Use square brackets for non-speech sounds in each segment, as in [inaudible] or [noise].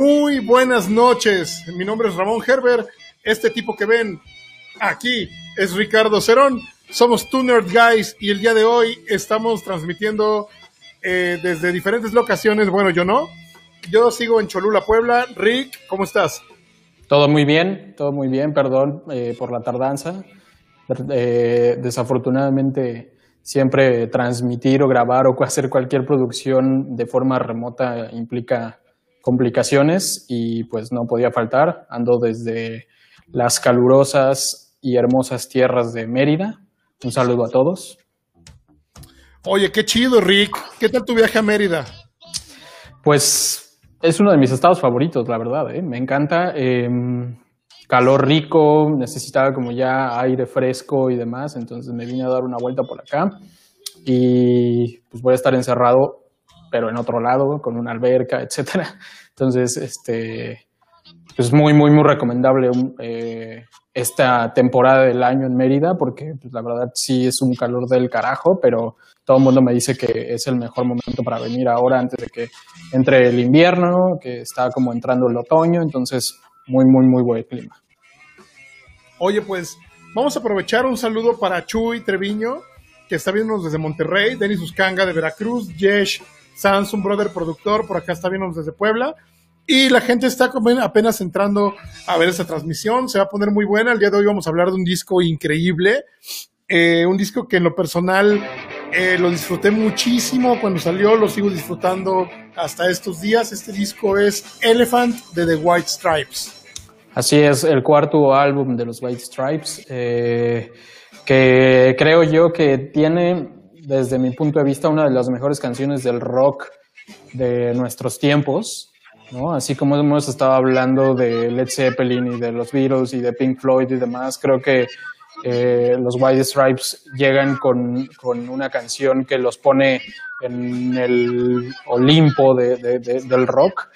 Muy buenas noches. Mi nombre es Ramón Gerber. Este tipo que ven aquí es Ricardo Cerón. Somos Two Nerd Guys y el día de hoy estamos transmitiendo eh, desde diferentes locaciones. Bueno, yo no. Yo sigo en Cholula, Puebla. Rick, ¿cómo estás? Todo muy bien, todo muy bien. Perdón eh, por la tardanza. Eh, desafortunadamente siempre transmitir o grabar o hacer cualquier producción de forma remota implica complicaciones y pues no podía faltar. Ando desde las calurosas y hermosas tierras de Mérida. Un saludo a todos. Oye, qué chido, Rick. ¿Qué tal tu viaje a Mérida? Pues es uno de mis estados favoritos, la verdad. ¿eh? Me encanta. Em, calor rico, necesitaba como ya aire fresco y demás, entonces me vine a dar una vuelta por acá y pues voy a estar encerrado, pero en otro lado, con una alberca, [laughs] etcétera. Entonces, este, pues muy, muy, muy recomendable eh, esta temporada del año en Mérida, porque pues, la verdad sí es un calor del carajo, pero todo el mundo me dice que es el mejor momento para venir ahora antes de que entre el invierno, que está como entrando el otoño, entonces muy, muy, muy buen clima. Oye, pues vamos a aprovechar un saludo para Chuy Treviño, que está viéndonos desde Monterrey, Denis Uscanga de Veracruz, Yesh Samsung Brother productor, por acá está viéndonos desde Puebla. Y la gente está apenas entrando a ver esa transmisión, se va a poner muy buena. El día de hoy vamos a hablar de un disco increíble, eh, un disco que en lo personal eh, lo disfruté muchísimo cuando salió, lo sigo disfrutando hasta estos días. Este disco es Elephant de The White Stripes. Así es, el cuarto álbum de los White Stripes, eh, que creo yo que tiene, desde mi punto de vista, una de las mejores canciones del rock de nuestros tiempos. ¿no? Así como hemos estado hablando de Led Zeppelin y de los Beatles y de Pink Floyd y demás, creo que eh, los White Stripes llegan con, con, una canción que los pone en el Olimpo de, del rock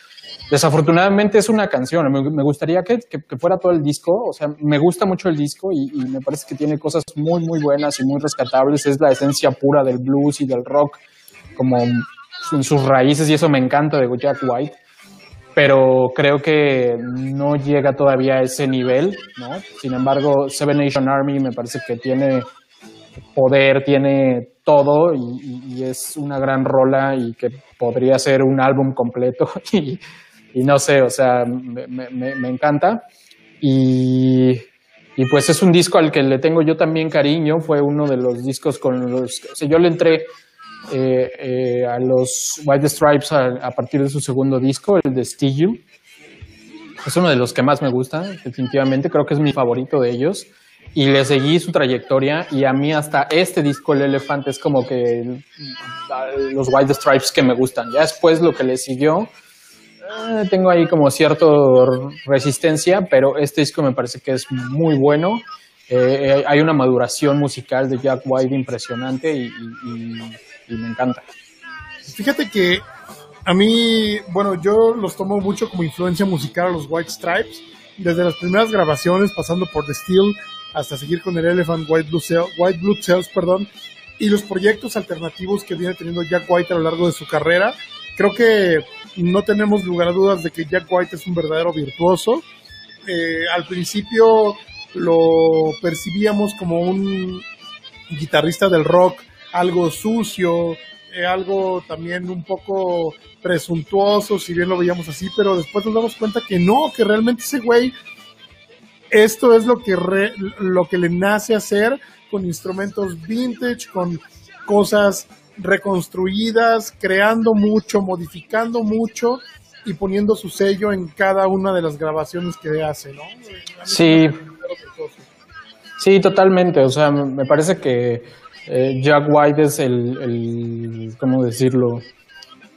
Desafortunadamente es una canción, me, gustaría que, fuera todo el disco, o sea, me gusta mucho el disco y, me parece que tiene cosas muy, muy buenas y muy rescatables, es la esencia pura del blues y del rock, como en sus raíces y eso me encanta de Jack White, pero creo que no llega todavía a ese nivel, ¿no? Sin embargo, Seven Nation Army me parece que tiene poder, tiene todo y, y, es una gran rola y que podría ser un álbum completo. [laughs] Y, y no sé, o sea, me, me, encanta. Y, y, pues es un disco al que le tengo yo también cariño, fue uno de los discos con los... O sea, yo le entré eh, eh, a los White Stripes a, partir de su segundo disco, el de Still. Es uno de los que más me gusta, definitivamente, creo que es mi favorito de ellos. Y le seguí su trayectoria y a mí hasta este disco, El Elefante, es como que los White Stripes que me gustan. Ya después lo que le siguió Ah, tengo ahí como cierta resistencia, pero este disco me parece que es muy bueno. Eh, hay una maduración musical de Jack White impresionante y, me encanta. Fíjate que a mí, bueno, yo los tomo mucho como influencia musical a los White Stripes, desde las primeras grabaciones, pasando por The Steel, hasta seguir con el Elephant White Blue, White Blue Cells, perdón, y los proyectos alternativos que viene teniendo Jack White a lo largo de su carrera. Creo que no tenemos lugar a dudas de que Jack White es un verdadero virtuoso. Eh, al principio lo percibíamos como un guitarrista del rock, algo sucio, eh, algo también un poco presuntuoso, si bien lo veíamos así, pero después nos damos cuenta que no, que realmente ese güey, esto es lo que, lo que le nace hacer con instrumentos vintage, con cosas reconstruidas, creando mucho, modificando mucho y poniendo su sello en cada una de las grabaciones que hace, ¿no? Sí. Sí, totalmente. O sea, me parece que eh, Jack White es el, el, ¿cómo decirlo?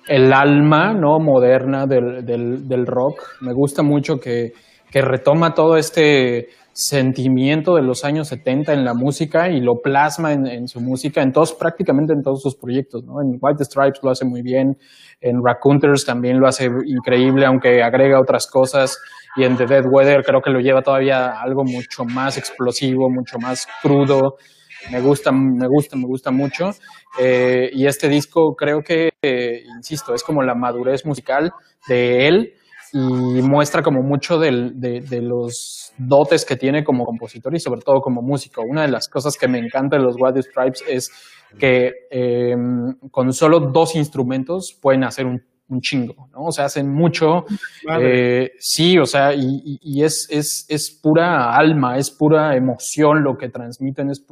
El alma, ¿no? Moderna del, del, del rock. Me gusta mucho que, que retoma todo este sentimiento de los años 70 en la música y lo plasma en, su música, en todos, prácticamente en todos sus proyectos, ¿no? En White Stripes lo hace muy bien, en Raccooners también lo hace increíble, aunque agrega otras cosas, y en The Dead Weather creo que lo lleva todavía algo mucho más explosivo, mucho más crudo, me gusta, me gusta, me gusta mucho, eh, y este disco creo que, eh, insisto, es como la madurez musical de él, y muestra como mucho de, de, los dotes que tiene como compositor y sobre todo como músico. Una de las cosas que me encanta de los White Stripes es que em, con solo dos instrumentos pueden hacer un, un, chingo, ¿no? O sea, hacen mucho, eh, sí, o sea, y, y, es, es, es, pura alma, es pura emoción lo que transmiten, es,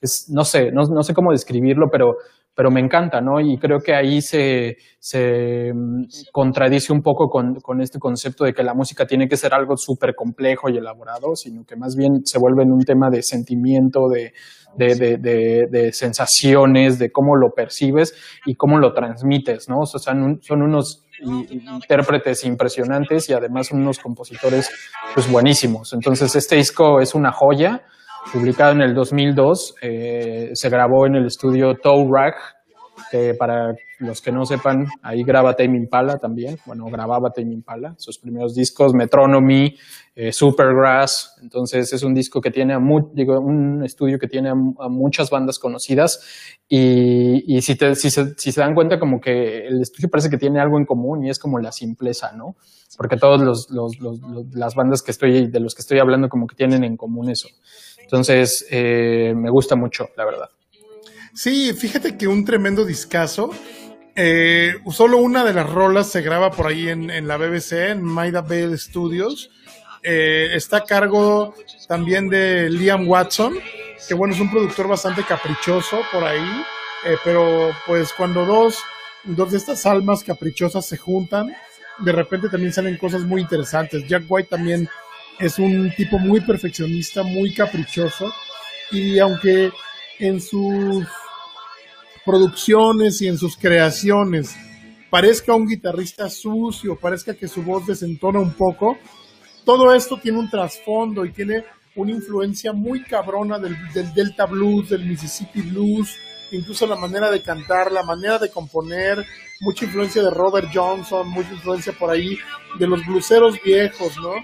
es no sé, no, no sé cómo describirlo, pero pero me encanta, ¿no? Y creo que ahí se, se mm, contradice un poco con, este concepto de que la música tiene que ser algo súper complejo y elaborado, sino que más bien se vuelve en un tema de sentimiento, de, de, de, de, sensaciones, de cómo lo percibes y cómo lo transmites, ¿no? O sea, son, son unos intérpretes impresionantes y además unos compositores pues buenísimos. Entonces este disco es una joya publicado en el 2002. Eh, se grabó en el estudio Toe Rag, para los que no sepan, ahí graba Tame Impala también. Bueno, grababa Tame Impala, sus primeros discos, Metronomy, eh, Supergrass. Entonces es un disco que tiene, digo, un estudio que tiene a, muchas bandas conocidas. Y, si, se, dan cuenta, como que el estudio parece que tiene algo en común y es como la simpleza, ¿no? Porque todas los, las bandas que estoy, de los que estoy hablando, como que tienen en común eso. Entonces, eh, me gusta mucho, la verdad. Sí, fíjate que un tremendo discazo. Eh, solo una de las rolas se graba por ahí en, la BBC, en Maida Bale Studios. Eh, está a cargo también de Liam Watson, que bueno, es un productor bastante caprichoso por ahí, pero pues cuando dos, dos de estas almas caprichosas se juntan, de repente también salen cosas muy interesantes. Jack White también es un tipo muy perfeccionista, muy caprichoso y aunque en sus producciones y en sus creaciones parezca un guitarrista sucio, parezca que su voz desentona un poco, todo esto tiene un trasfondo y tiene una influencia muy cabrona del, Delta Blues, del Mississippi Blues, incluso la manera de cantar, la manera de componer, mucha influencia de Robert Johnson, mucha influencia por ahí de los bluseros viejos, ¿no?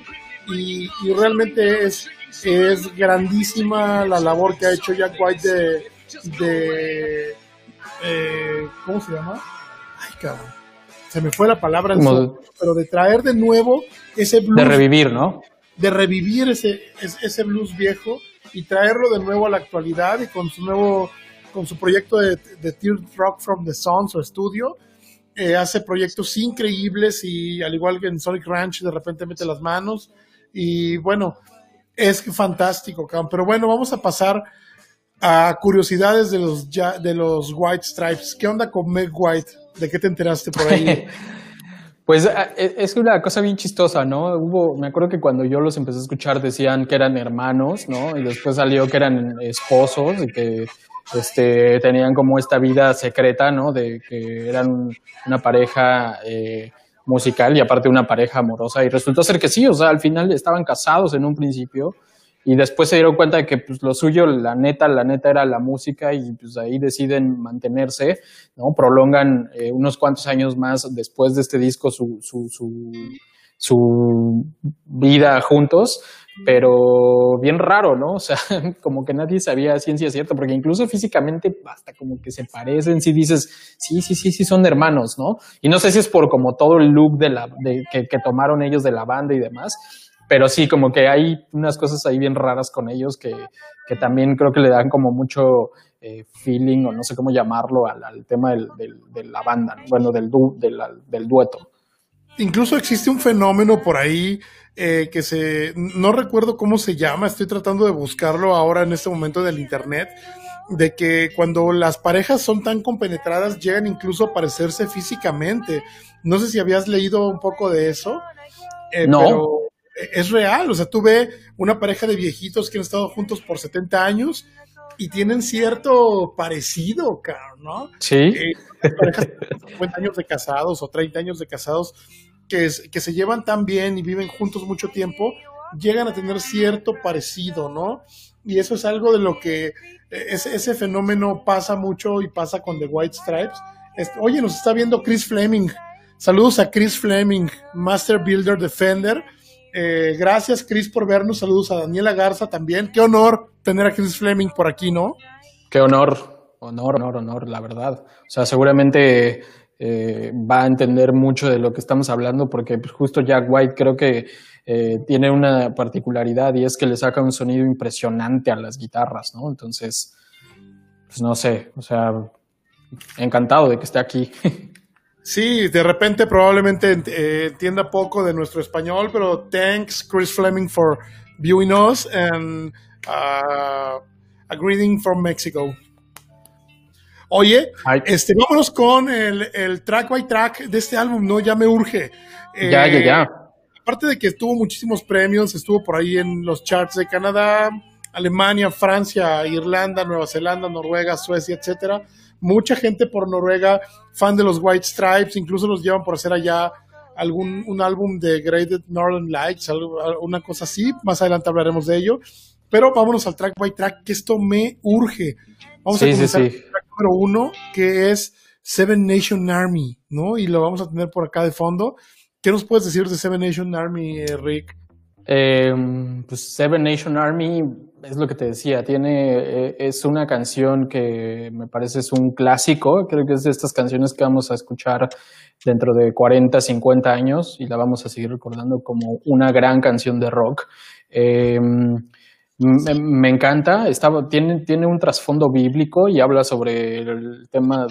Y, realmente es, es grandísima la labor que ha hecho Jack White de, de eh, ¿cómo se llama? Ay, cabrón. Se me fue la palabra, pero de traer de nuevo ese blues. De revivir, ¿no? De revivir ese, ese blues viejo y traerlo de nuevo a la actualidad y con su nuevo, con su proyecto de, de Rock from the Sun, su estudio, eh, hace proyectos increíbles y al igual que en Sonic Ranch de repente mete las manos y bueno, es fantástico, Pero bueno, vamos a pasar a curiosidades de los, de los White Stripes. ¿Qué onda con Meg White? ¿De qué te enteraste por ahí? [laughs] Pues ah, e, es una cosa bien chistosa, ¿no? Hubo, me acuerdo que cuando yo los empecé a escuchar decían que eran hermanos, ¿no? Y después salió que eran esposos y que este, tenían como esta vida secreta, ¿no? De que eran una pareja eh, musical y aparte una pareja amorosa y resultó ser que sí, o sea, al final estaban casados en un principio y después se dieron cuenta de que pues lo suyo, la neta, la neta era la música y pues ahí deciden mantenerse, ¿no? Prolongan eh, unos cuantos años más después de este disco su, su, su, su vida juntos pero bien raro, ¿no? O sea, [laughs] como que nadie sabía ciencia cierta, porque incluso físicamente hasta como que se parecen, si dices, sí, sí, sí, sí, son hermanos, ¿no? Y no sé si es por como todo el look de la, que, tomaron ellos de la banda y demás, pero sí, como que hay unas cosas ahí bien raras con ellos que, que también creo que le dan como mucho eh, feeling o no sé cómo llamarlo al, al tema del, del, de la banda, bueno, del, du, del, del dueto. Incluso existe un fenómeno por ahí eh, que se, no recuerdo cómo se llama, estoy tratando de buscarlo ahora en este momento del internet, de que cuando las parejas son tan compenetradas llegan incluso a parecerse físicamente. No sé si habías leído un poco de eso, eh, no. pero es real, o sea, tú ves una pareja de viejitos que han estado juntos por 70 años y tienen cierto parecido, ¿no? Sí. Eh, parejas de 50 años de casados o 30 años de casados que, se llevan tan bien y viven juntos mucho tiempo, llegan a tener cierto parecido, ¿no? Y eso es algo de lo que e, ese, ese fenómeno pasa mucho y pasa con The White Stripes. oye, nos está viendo Chris Fleming. Saludos a Chris Fleming, Master Builder Defender. Eh, gracias, Chris, por vernos. Saludos a Daniela Garza también. Qué honor tener a Chris Fleming por aquí, ¿no? Qué honor, honor, honor, honor, la verdad. O sea, seguramente eh, va a entender mucho de lo que estamos hablando, porque pues, justo Jack White creo que eh, tiene una particularidad y es que le saca un sonido impresionante a las guitarras, ¿no? Entonces, pues no sé, o sea, encantado de que esté aquí. [laughs] Sí, de repente probablemente eh, entienda poco de nuestro español, pero thanks Chris Fleming for viewing us and uh, a greeting from Mexico. Oye, este, vámonos con el, track by track de este álbum, ¿no? Ya me urge. ya, ya, ya. Eh, aparte de que tuvo muchísimos premios, estuvo por ahí en los charts de Canadá, Alemania, Francia, Irlanda, Nueva Zelanda, Noruega, Suecia, etcétera mucha gente por Noruega, fan de los White Stripes, incluso los llevan por hacer allá algún un álbum de Graded Northern Lights, una cosa así, más adelante hablaremos de ello, pero vámonos al track by track, que esto me urge. Vamos a comenzar el track número uno, que es Seven Nation Army, ¿no? Y lo vamos a tener por acá de fondo. ¿Qué nos puedes decir de Seven Nation Army, eh, Rick? Em, pues Seven Nation Army es lo que te decía, tiene, eh, es una canción que me parece es un clásico, creo que es de estas canciones que vamos a escuchar dentro de 40, 50 años y la vamos a seguir recordando como una gran canción de rock. Em, me, encanta, tiene, un trasfondo bíblico y habla sobre el tema,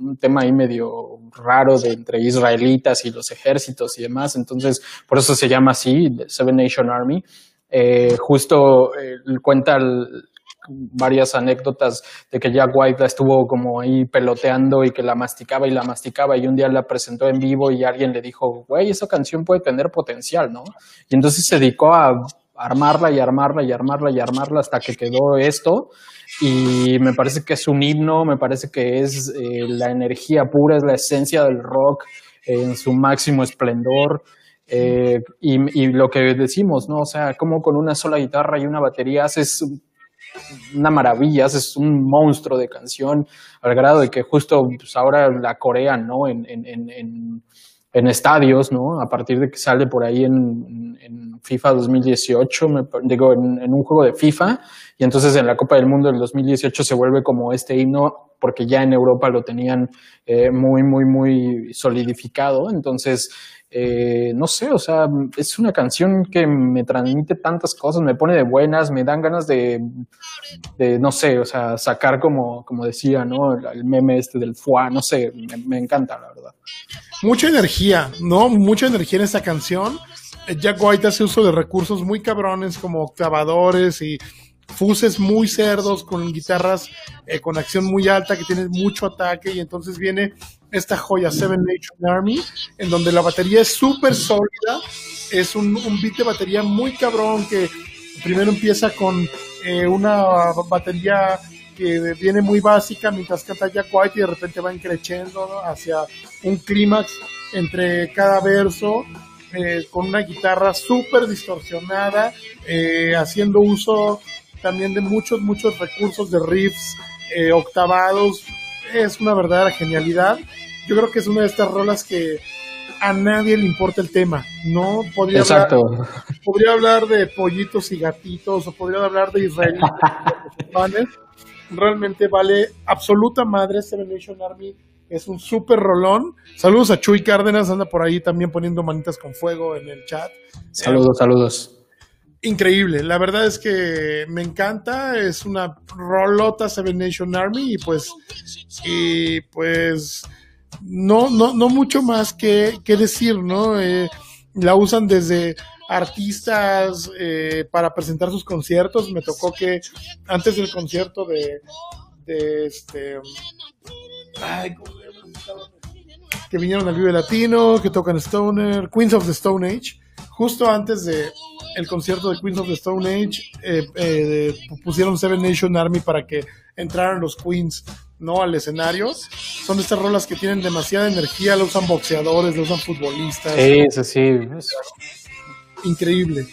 un tema ahí medio raro de entre israelitas y los ejércitos y demás, entonces por eso se llama así, Seven Nation Army. Eh, justo eh, cuenta varias anécdotas de que Jack White la estuvo como ahí peloteando y que la masticaba y la masticaba y un día la presentó en vivo y alguien le dijo, güey, esa canción puede tener potencial, ¿no? Y entonces se dedicó a armarla y armarla y armarla y armarla hasta que quedó esto. Y me parece que es un himno, me parece que es eh, la energía pura, es la esencia del rock en su máximo esplendor. Eh, y, lo que decimos, ¿no? O sea, como con una sola guitarra y una batería haces una maravilla, haces un monstruo de canción, al grado de que justo pues, ahora la corean, ¿no? En estadios, ¿no? A partir de que sale por ahí en, FIFA 2018, me, digo, en, un juego de FIFA, y entonces en la Copa del Mundo del 2018 se vuelve como este himno, porque ya en Europa lo tenían eh, muy, muy, muy solidificado. Entonces, eh, no sé, o sea, es una canción que me transmite tantas cosas, me pone de buenas, me dan ganas de, no sé, o sea, sacar como, como decía, ¿no? El meme este del fuá, no sé, me, encanta, la verdad. Mucha energía, ¿no? Mucha energía en esta canción. Jack White hace uso de recursos muy cabrones como octavadores y fuses muy cerdos con guitarras eh, con acción muy alta que tienen mucho ataque y entonces viene esta joya Seven Nation Army en donde la batería es súper sólida es un, un, beat de batería muy cabrón que primero empieza con eh, una batería que viene muy básica mientras canta Jack White y de repente va creciendo hacia un clímax entre cada verso eh, con una guitarra súper distorsionada, haciendo uso también de muchos, muchos recursos de riffs eh, octavados. Es una verdadera genialidad. Yo creo que es una de estas rolas que a nadie le importa el tema, ¿no? Podría Exacto. Hablar, podría hablar de pollitos y gatitos, o podría hablar de Israel. [laughs] Realmente vale absoluta madre Seven Nation Army. Es un súper rolón. Saludos a Chuy Cárdenas, anda por ahí también poniendo manitas con fuego en el chat. Saludos, saludos increíble. La verdad es que me encanta. Es una rolota Seven Nation Army y pues, y pues, no, no, no mucho más que, decir, ¿no? Eh, la usan desde artistas eh, para presentar sus conciertos. Me tocó que antes del concierto de, de este, que vinieron al Vive Latino, que tocan Stoner, Queens of the Stone Age justo antes de el concierto de Queens of the Stone Age, eh, eh, pusieron Seven Nation Army para que entraran los Queens no al escenario. Son estas rolas que tienen demasiada energía, lo usan boxeadores, lo usan futbolistas. Sí, sí, sí. Increíble.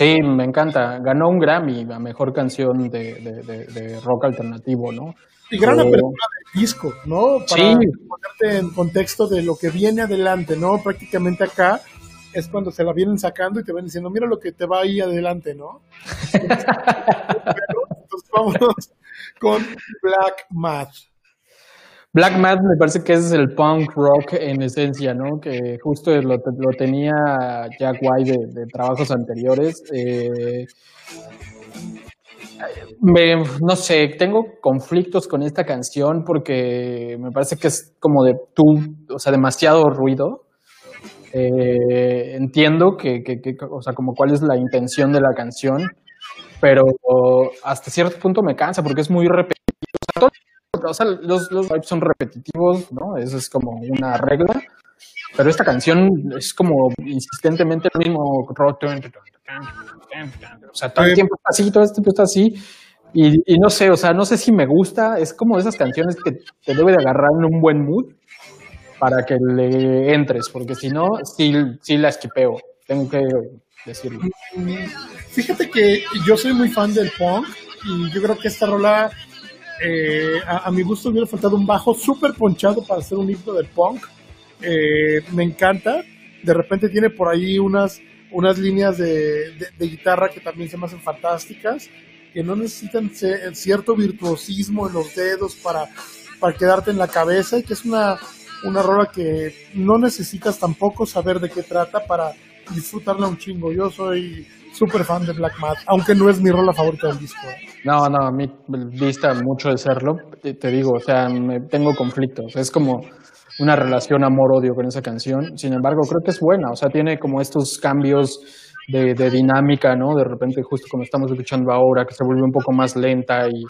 Sí, me encanta. Ganó un Grammy, la mejor canción de, rock alternativo, ¿no? Y gran oh. apertura del disco, ¿no? Para ponerte en contexto de lo que viene adelante, ¿no? Prácticamente acá es cuando se la vienen sacando y te van diciendo, mira lo que te va ahí adelante, ¿no? [laughs] Entonces vamos con Black Math. Black Math me parece que es el punk rock en esencia, ¿no? Que justo lo, lo tenía Jack White de, trabajos anteriores. Eh, no sé, tengo conflictos con esta canción porque me parece que es como de tú, o sea, demasiado ruido. Eh, entiendo que, que, o sea, como cuál es la intención de la canción, pero hasta cierto punto me cansa porque es muy repetitivo. O sea, los, los vibes son repetitivos, ¿no? Eso es como una regla. Pero esta canción es como insistentemente el mismo. O sea, todo el tiempo está así, todo el tiempo está así. Y, no sé, o sea, no sé si me gusta. Es como esas canciones que te debe de agarrar en un buen mood para que le entres, porque si no, sí, sí la esquipeo. Tengo que decirlo. Fíjate que yo soy muy fan del punk y yo creo que esta rola, eh, a, mi gusto, hubiera faltado un bajo súper ponchado para hacer un himno del punk. Eh, me encanta. De repente tiene por ahí unas, unas líneas de, guitarra que también se me hacen fantásticas, que no necesitan cierto virtuosismo en los dedos para, para quedarte en la cabeza y que es una, una rola que no necesitas tampoco saber de qué trata para disfrutarla un chingo. Yo soy súper fan de Black Math, aunque no es mi rola favorita del disco. No, no, a mí vista mucho de serlo, te digo, o sea, me, tengo conflictos. Es como una relación amor-odio con esa canción. Sin embargo, creo que es buena, o sea, tiene como estos cambios de, dinámica, ¿no? De repente, justo como estamos escuchando ahora, que se vuelve un poco más lenta y,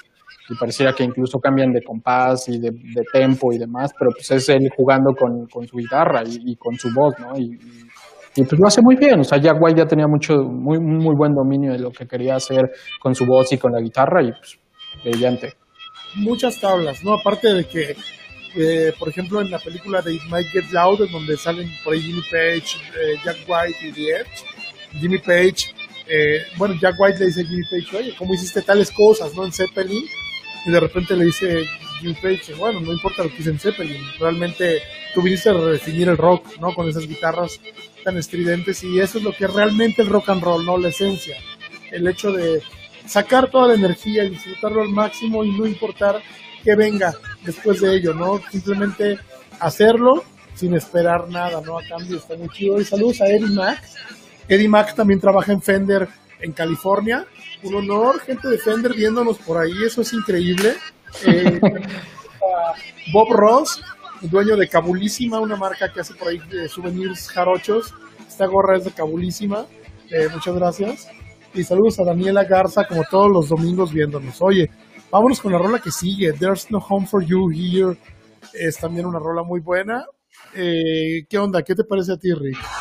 pareciera que incluso cambian de compás y de, tempo y demás, pero pues es él jugando con, su guitarra y, con su voz, ¿no? Y, y pues lo hace muy bien. O sea, Jack White ya tenía mucho, muy, muy buen dominio de lo que quería hacer con su voz y con la guitarra y pues brillante. Muchas tablas, ¿no? Aparte de que, eh, por ejemplo, en la película de It Might Get Loud, en donde salen por ahí Jimmy Page, eh, Jack White y The Edge, Jimmy Page, eh, bueno, Jack White le dice a Jimmy Page, oye, ¿cómo hiciste tales cosas, no? En Zeppelin, y de repente le dice Jimmy Page, bueno, no importa lo que hice en Zeppelin, realmente tú viniste a redefinir el rock, ¿no? Con esas guitarras tan estridentes y eso es lo que es realmente el rock and roll, ¿no? La esencia. El hecho de sacar toda la energía y disfrutarlo al máximo y no importar que venga después de ello, ¿no? Simplemente hacerlo sin esperar nada, ¿no? A cambio está muy chido. Y saludos a Eddie Mac. Eddie Mac también trabaja en Fender en California. Un honor, gente de Fender viéndonos por ahí, eso es increíble. Eh, [laughs] Bob Ross, dueño de Cabulísima, una marca que hace por ahí de souvenirs jarochos. Esta gorra es de Cabulísima. Eh, muchas gracias. Y saludos a Daniela Garza, como todos los domingos viéndonos. Oye, vámonos con la rola que sigue. There's No Home for You Here. Es también una rola muy buena. Eh, ¿Qué onda? ¿Qué te parece a ti, Rick?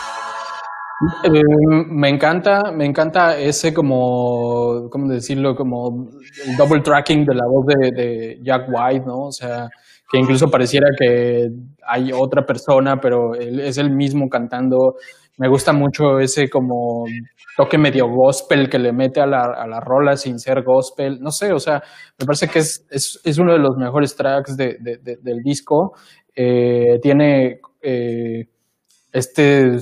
Me encanta, me encanta ese como, ¿cómo decirlo? Como el double tracking de la voz de, Jack White, ¿no? O sea, que incluso pareciera que hay otra persona, pero él es el mismo cantando. Me gusta mucho ese como toque medio gospel que le mete a la, a la rola sin ser gospel. No sé, o sea, me parece que es, es, es uno de los mejores tracks de, de, del disco. Eh, tiene eh, este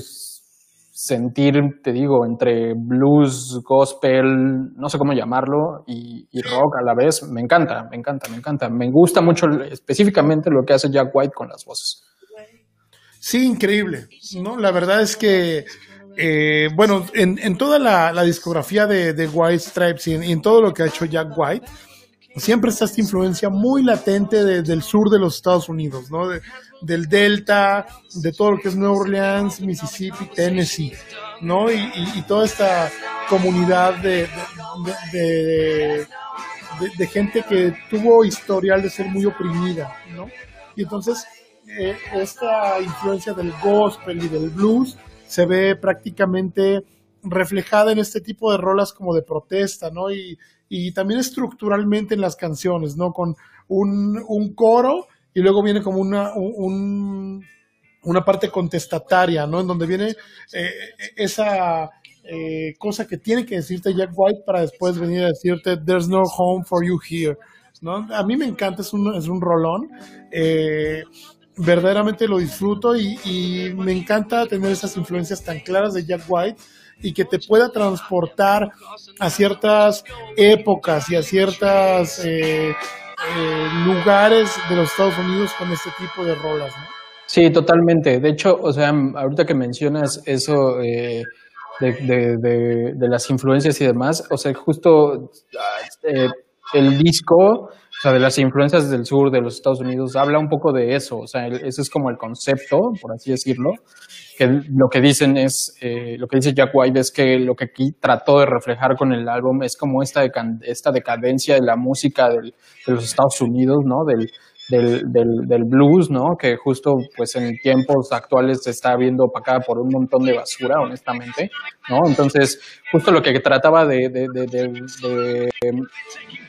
sentir, te digo, entre blues, gospel, no sé cómo llamarlo, y, rock a la vez, me encanta, me encanta, me encanta. Me gusta mucho específicamente lo que hace Jack White con las voces. Sí, increíble. ¿no? La verdad es que, eh, bueno, en, toda la, discografía de, White Stripes y en, todo lo que ha hecho Jack White, siempre está esta influencia muy latente del sur de los Estados Unidos, ¿no? Del Delta, de todo lo que es Nueva Orleans, Mississippi, Tennessee, ¿no? Y, toda esta comunidad de, de, gente que tuvo historial de ser muy oprimida, ¿no? Y entonces eh, esta influencia del gospel y del blues se ve prácticamente reflejada en este tipo de rolas como de protesta, ¿no? Y, y también estructuralmente en las canciones, ¿no? Con un, un coro y luego viene como una, un, una parte contestataria, ¿no? En donde viene eh, esa eh, cosa que tiene que decirte Jack White para después venir a decirte There's no home for you here, ¿no? A mí me encanta, es un, es un rolón. Eh, verdaderamente lo disfruto y, y, me encanta tener esas influencias tan claras de Jack White y que te pueda transportar a ciertas épocas y a ciertas eh, lugares de los Estados Unidos con este tipo de rolas, ¿no? Sí, totalmente. De hecho, o sea, ahorita que mencionas eso eh, de, de, de, las influencias y demás, o sea, justo eh, el disco, o sea, de las influencias del sur de los Estados Unidos, habla un poco de eso, o sea, ese es como el concepto, por así decirlo, que lo que dicen es, eh, lo que dice Jack White es que lo que aquí trató de reflejar con el álbum es como esta, esta decadencia de la música del, de los Estados Unidos, ¿no? Del, del, del, blues, ¿no? Que justo pues en tiempos actuales se está viendo opacada por un montón de basura, honestamente, ¿no? Entonces, justo lo que trataba de, de, de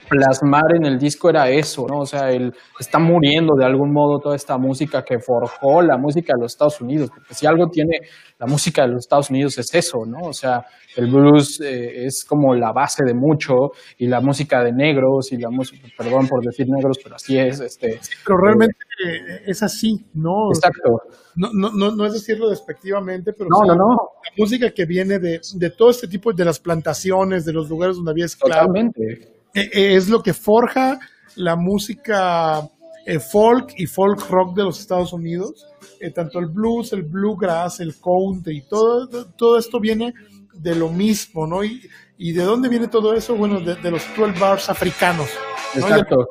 plasmar en el disco era eso, ¿no? O sea, él está muriendo de algún modo toda esta música que forjó la música de los Estados Unidos, porque si algo tiene la música de los Estados Unidos es eso, ¿no? O sea, el blues eh, es como la base de mucho y la música de negros y la música, perdón por decir negros, pero así es. Este, pero realmente eh, es así, ¿no? Exacto. No, no, no, no es decirlo despectivamente, pero no, no, no. la música que viene de, de todo este tipo de las plantaciones, de los lugares donde había esclavos. Totalmente es lo que forja la música eh, folk y folk rock de los Estados Unidos. tanto el blues, el bluegrass, el country, todo, todo esto viene de lo mismo, ¿no? Y, y de dónde viene todo eso? Bueno, de, los 12 bars africanos. Exacto.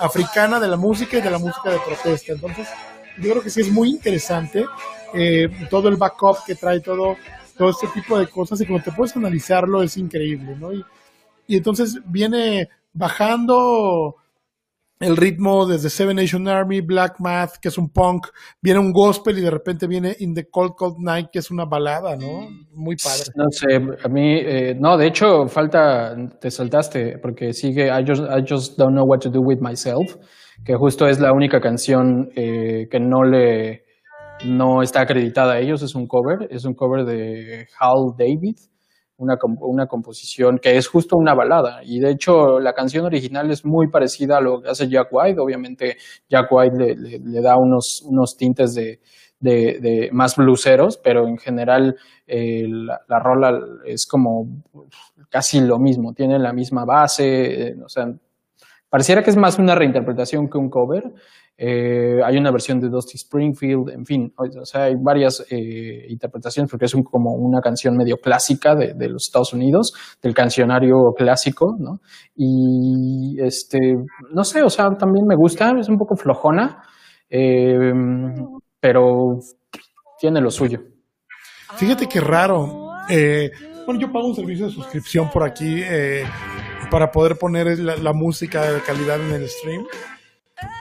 africana de la música y de la música de protesta. Entonces, yo creo que sí es muy interesante todo el backup que trae todo, todo este tipo de cosas y como te puedes analizarlo es increíble, ¿no? Y, y entonces viene bajando el ritmo desde Seven Nation Army, Black Math, que es un punk, viene un gospel y de repente viene In the Cold Cold Night, que es una balada, ¿no? Muy padre. No sé, a mí, eh, no, de hecho, falta, te saltaste, porque sigue I just, I just Don't Know What to Do With Myself, que justo es la única canción eh, que no le, no está acreditada a ellos, es un cover, es un cover de Hal David una, una composición que es justo una balada. Y de hecho, la canción original es muy parecida a lo que hace Jack White. Obviamente, Jack White le, da unos, unos tintes de, de, más bluseros, pero en general eh, la, la, rola es como casi lo mismo, tiene la misma base, eh, o sea, pareciera que es más una reinterpretación que un cover, eh, hay una versión de Dusty Springfield, en fin, o sea, hay varias eh, interpretaciones porque es como una canción medio clásica de, los Estados Unidos, del cancionario clásico, ¿no? Y este, no sé, o sea, también me gusta, es un poco flojona, eh, pero tiene lo suyo. Fíjate qué raro. bueno, yo pago un servicio de suscripción por aquí para poder poner la música de calidad en el stream.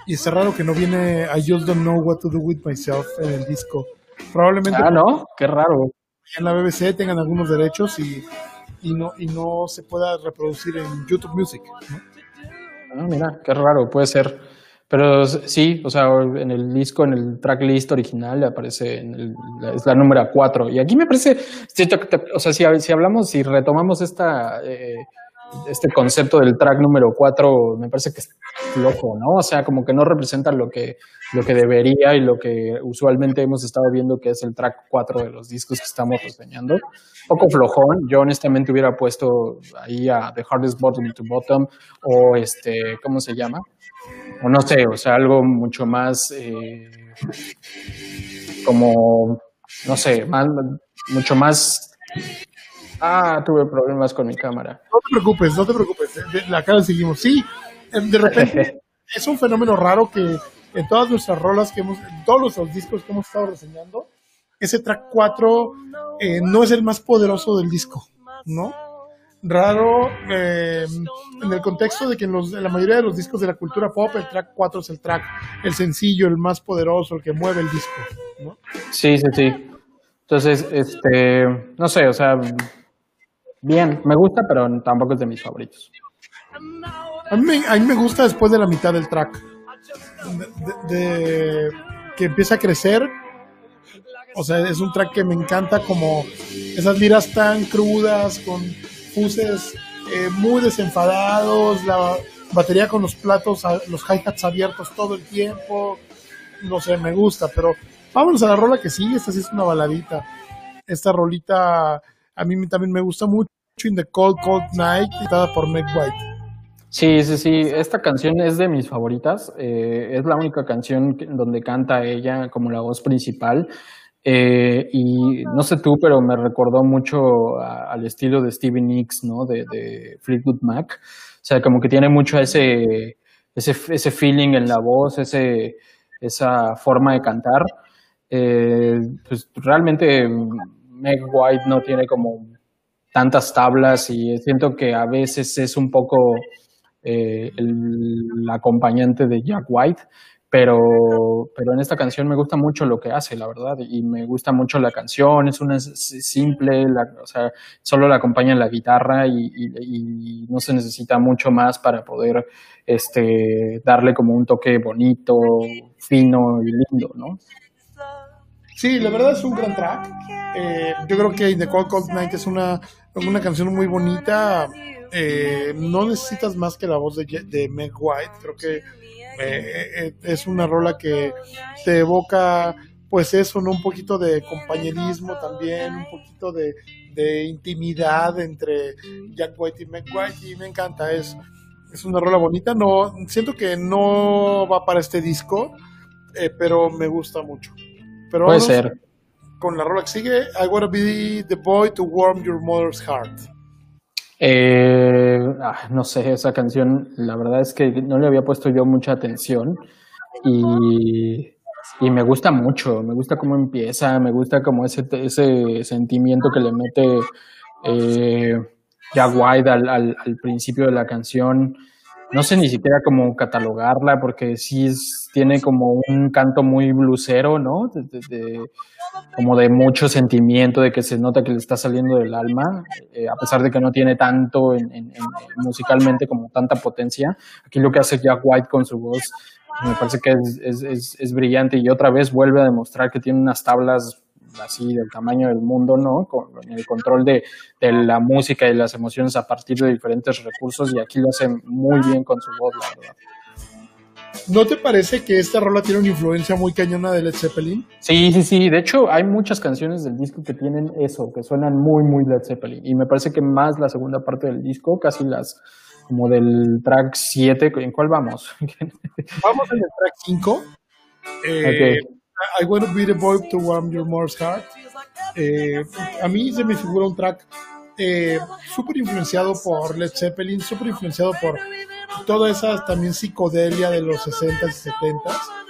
Y está raro que no viene I just don't know what to do with myself en el disco. Probablemente. Ah, no, qué raro. En la BBC tengan algunos derechos y, y, no, y no se pueda reproducir en YouTube Music. Ah, mira, qué raro, puede ser. Pero sí, o sea, en el disco, en el tracklist original aparece, en el, es la número 4. Y aquí me parece, o sea, si, si hablamos, si retomamos esta eh, este concepto del track número 4 me parece que es flojo, ¿no? O sea, como que no representa lo que, lo que debería y lo que usualmente hemos estado viendo que es el track 4 de los discos que estamos reseñando. Poco flojón, yo honestamente hubiera puesto ahí a The Hardest Bottom to Bottom o este, ¿cómo se llama? O no sé, o sea, algo mucho más eh, como, no sé, más, mucho más Ah, tuve problemas con mi cámara. No te preocupes, no te preocupes. La cara seguimos. Sí, em, de repente [laughs] es un fenómeno raro que en todas nuestras rolas que hemos, en todos los discos que hemos estado reseñando, ese track 4 eh, no es el más poderoso del disco, ¿no? Raro em, en el contexto de que en, los, en, la mayoría de los discos de la cultura pop el track 4 es el track, el sencillo, el más poderoso, el que mueve el disco, ¿no? Sí, sí, sí. Entonces, este, no sé, o sea, Bien, me gusta, pero tampoco es de mis favoritos. A mí, me gusta después de la mitad del track. De, que empieza a crecer. O sea, es un track que me encanta como esas liras tan crudas, con fuses eh, muy desenfadados, la batería con los platos, los hi-hats abiertos todo el tiempo. No sé, me gusta, pero vámonos a la rola que sigue. Esta sí es una baladita. Esta rolita a mí también me gusta mucho. In the Cold Cold Night, citada por Meg White. Sí, sí, sí. Esta canción es de mis favoritas. Eh, es la única canción donde canta ella como la voz principal. Eh, y no sé tú, pero me recordó mucho al estilo de Stevie Nicks, ¿no? De, de, Fleetwood Mac. O sea, como que tiene mucho ese, ese, ese feeling en la voz, ese, esa forma de cantar. Eh, pues realmente Meg White no tiene como tantas tablas y siento que a veces es un poco eh, el, acompañante de Jack White, pero, pero en esta canción me gusta mucho lo que hace, la verdad, y me gusta mucho la canción, es una simple, o sea, solo la acompaña la guitarra y, no se necesita mucho más para poder este, darle como un toque bonito, fino y lindo, ¿no? Sí, la verdad es un gran track. Eh, yo creo que The Cold Cold Night es una, una canción muy bonita eh, no necesitas más que la voz de, de Meg White. Creo que eh, eh, es una rola que te evoca, pues eso, ¿no? Un poquito de compañerismo también, un poquito de, intimidad entre Jack White y Meg White, y me encanta. Es, es una rola bonita. No, siento que no va para este disco, pero me gusta mucho. Pero Puede ser. Con la rola que sigue, I Wanna Be the Boy to Warm Your Mother's Heart. Eh, ah, no sé, esa canción, la verdad es que no le había puesto yo mucha atención y, me gusta mucho, me gusta cómo empieza, me gusta como ese, ese sentimiento que le mete eh, Jack White al, al, principio de la canción. No sé ni siquiera cómo catalogarla porque sí tiene como un canto muy blusero, ¿no? de, como de mucho sentimiento, de que se nota que le está saliendo del alma, eh, a pesar de que no tiene tanto en, musicalmente como tanta potencia. Aquí lo que hace Jack White con su voz me parece que es, es, es, brillante y otra vez vuelve a demostrar que tiene unas tablas así del tamaño del mundo, ¿no? Con el control de, de, la música y las emociones a partir de diferentes recursos y aquí lo hace muy bien con su voz, la verdad. ¿No te parece que esta rola tiene una influencia muy cañona de Led Zeppelin? Sí, sí, sí. De hecho, hay muchas canciones del disco que tienen eso, que suenan muy, muy Led Zeppelin. Y me parece que más la segunda parte del disco, casi las como del track 7. ¿En cuál vamos? vamos en el track 5. Eh, I want to be the boy to warm your mother's heart. Eh, a mí se me figura un track eh, súper influenciado por Led Zeppelin, súper influenciado por toda esa también psicodelia de los 60s y 70s.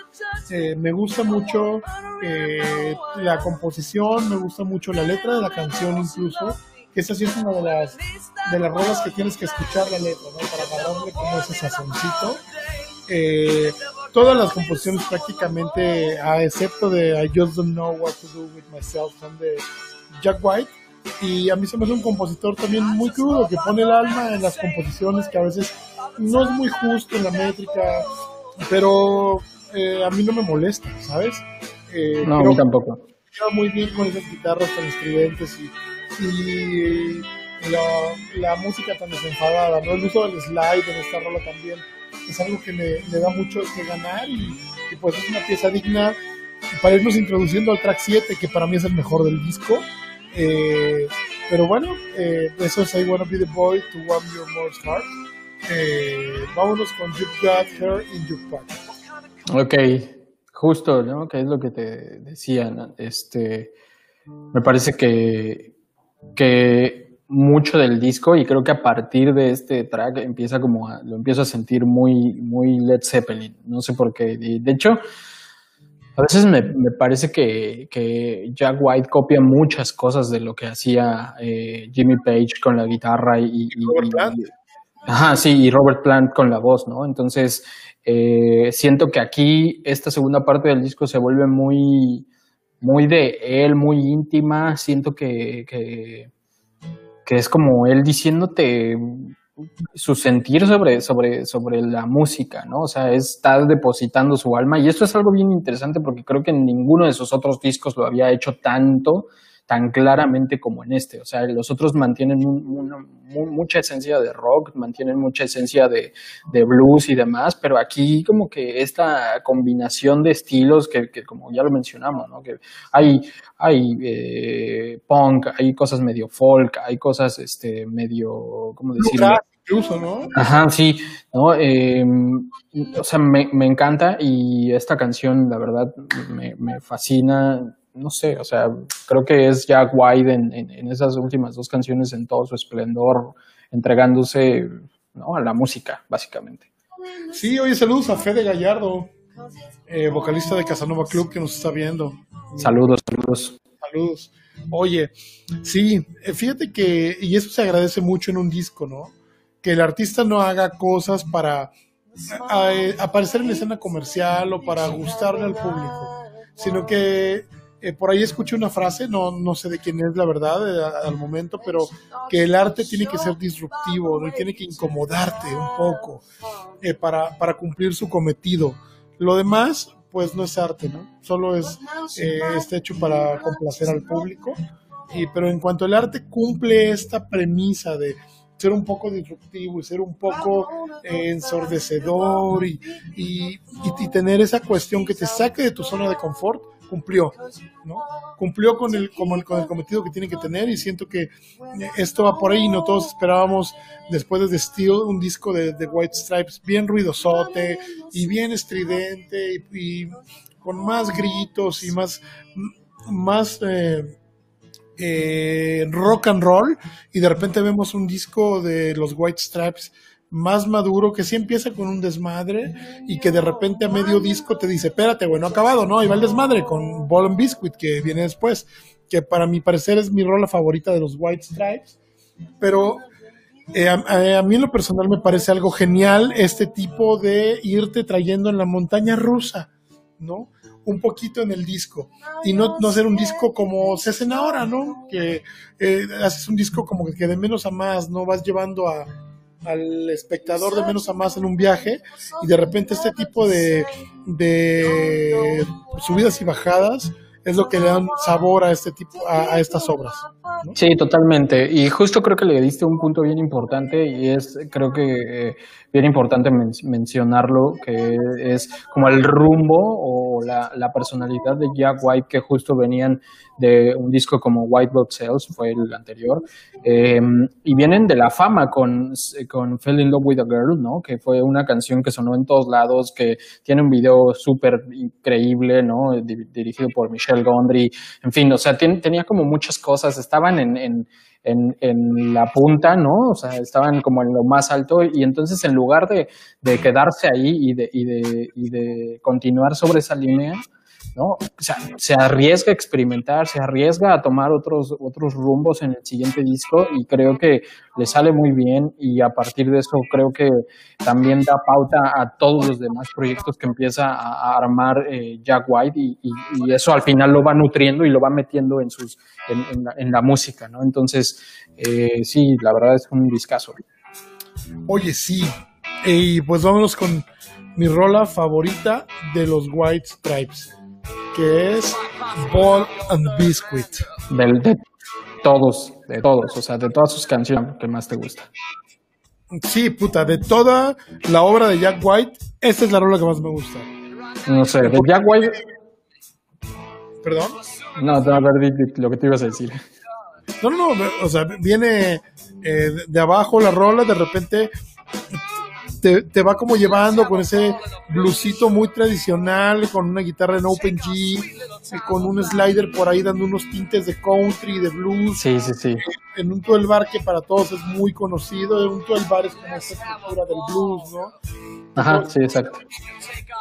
Eh, me gusta mucho eh, la composición, me gusta mucho la letra de la canción incluso, esa sí es una de las, de las rolas que tienes que escuchar la letra, ¿no? Para agarrarle como ese sazoncito. Eh, todas las composiciones prácticamente, a excepto de I Just Don't Know What to Do With Myself, son de Jack White. Y a mí se me hace un compositor también muy crudo, que pone el alma en las composiciones que a veces no es muy justo en la métrica, pero eh, a mí no me molesta, ¿sabes? Eh, no, a mí tampoco. Queda muy bien con esas guitarras tan estridentes y, y la, música tan desenfadada, ¿no? El uso del slide en esta rola también es algo que me, da mucho que ganar y, pues es una pieza digna para irnos introduciendo al track 7, que para mí es el mejor del disco. Eh, pero bueno, eso es I Wanna Be the Boy to Warm Your Mother's Heart. Eh, vámonos con You've Got Her in Your Pocket. Ok, justo, ¿no? Que es lo que te decían. Este, me parece que, que mucho del disco y creo que a partir de este track empieza como lo empiezo a sentir muy, muy Led Zeppelin. No sé por qué. de hecho, a veces me, parece que, que, Jack White copia muchas cosas de lo que hacía eh, Jimmy Page con la guitarra y, Ajá, sí, y Robert Plant con la voz, ¿no? Entonces, eh, siento que aquí esta segunda parte del disco se vuelve muy, muy de él, muy íntima. Siento que, que, es como él diciéndote su sentir sobre, sobre, sobre la música, ¿no? O sea, está depositando su alma. Y esto es algo bien interesante porque creo que en ninguno de sus otros discos lo había hecho tanto tan claramente como en este. O sea, los otros mantienen mucha esencia de rock, mantienen mucha esencia de, blues y demás, pero aquí como que esta combinación de estilos que, como ya lo mencionamos, ¿no? Que hay, hay eh, punk, hay cosas medio folk, hay cosas este, medio, ¿cómo decirlo? Incluso, ¿no? Ajá, sí, ¿no? Eh, o sea, me, me, encanta y esta canción, la verdad, me, me, fascina. No sé, o sea, creo que es Jack White en, en, en, esas últimas dos canciones en todo su esplendor, entregándose ¿no? a la música, básicamente. Sí, oye, saludos a Fede Gallardo, eh, vocalista de Casanova Club, que nos está viendo. Saludos, saludos. Saludos. Oye, sí, eh, fíjate que, y eso se agradece mucho en un disco, ¿no? Que el artista no haga cosas para a, a, aparecer en la escena comercial o para gustarle al público, sino que eh, por ahí escuché una frase, no, no sé de quién es la verdad eh, al momento, pero que el arte tiene que ser disruptivo, tiene que incomodarte un poco eh, para, para cumplir su cometido. Lo demás, pues no es arte, ¿no? Solo es está hecho para complacer al público. Y, pero en cuanto el arte cumple esta premisa de ser un poco disruptivo y ser un poco eh, ensordecedor y, y, y, tener esa cuestión que te saque de tu zona de confort, cumplió, ¿no? Cumplió con el, con el, cometido que tiene que tener y siento que esto va por ahí, no todos esperábamos después de Steel un disco de, de White Stripes bien ruidosote y bien estridente y, y con más gritos y más, más eh, eh, rock and roll y de repente vemos un disco de los White Stripes más maduro que sí empieza con un desmadre y que de repente a medio disco te dice, espérate, bueno, acabado, ¿no? Y va el desmadre con Ball and Biscuit que viene después, que para mi parecer es mi rola favorita de los White Stripes, pero eh, a, mí en lo personal me parece algo genial este tipo de irte trayendo en la montaña rusa, ¿no? un poquito en el disco y no, no hacer un disco como se hacen ahora, ¿no? Que eh, haces un disco como que de menos a más, ¿no? Vas llevando a, al espectador de menos a más en un viaje y de repente este tipo de, de subidas y bajadas es lo que le dan sabor a este tipo a, a estas obras. Sí, totalmente. Y justo creo que le diste un punto bien importante y es creo que eh, bien importante men mencionarlo que es como el rumbo o la, la, personalidad de Jack White que justo venían de un disco como White Blood Cells, fue el anterior, eh, y vienen de la fama con, con Fell in Love with a Girl, ¿no? Que fue una canción que sonó en todos lados, que tiene un video súper increíble, ¿no? Dirigido por Michelle Gondry, en fin, o sea, ten, tenía como muchas cosas, estaban en, en en, en, la punta, ¿no? O sea, estaban como en lo más alto y entonces en lugar de, de quedarse ahí y de, y, de, y de continuar sobre esa línea, ¿no? O sea, se arriesga a experimentar, se arriesga a tomar otros, otros rumbos en el siguiente disco y creo que le sale muy bien y a partir de eso creo que también da pauta a todos los demás proyectos que empieza a, armar eh, Jack White y, eso al final lo va nutriendo y lo va metiendo en, sus, en, en, la, en la, música, ¿no? Entonces, eh, sí, la verdad es un discazo. Oye, sí. Y pues vámonos con mi rola favorita de los White Stripes que es Ball and Biscuit. Del, de todos, de todos, o sea, de todas sus canciones que más te gusta. Sí, puta, de toda la obra de Jack White, esta es la rola que más me gusta. No sé, de Jack White. ¿Perdón? No, no a ver lo que te ibas a decir. No, no, no, o sea, viene eh, de abajo la rola, de repente te, te, va como llevando con ese bluesito muy tradicional, con una guitarra en Open G, con un slider por ahí dando unos tintes de country, de blues. Sí, sí, sí. En un 12 bar que para todos es muy conocido, un 12 bar es como esa estructura del blues, ¿no? Ajá, sí, exacto.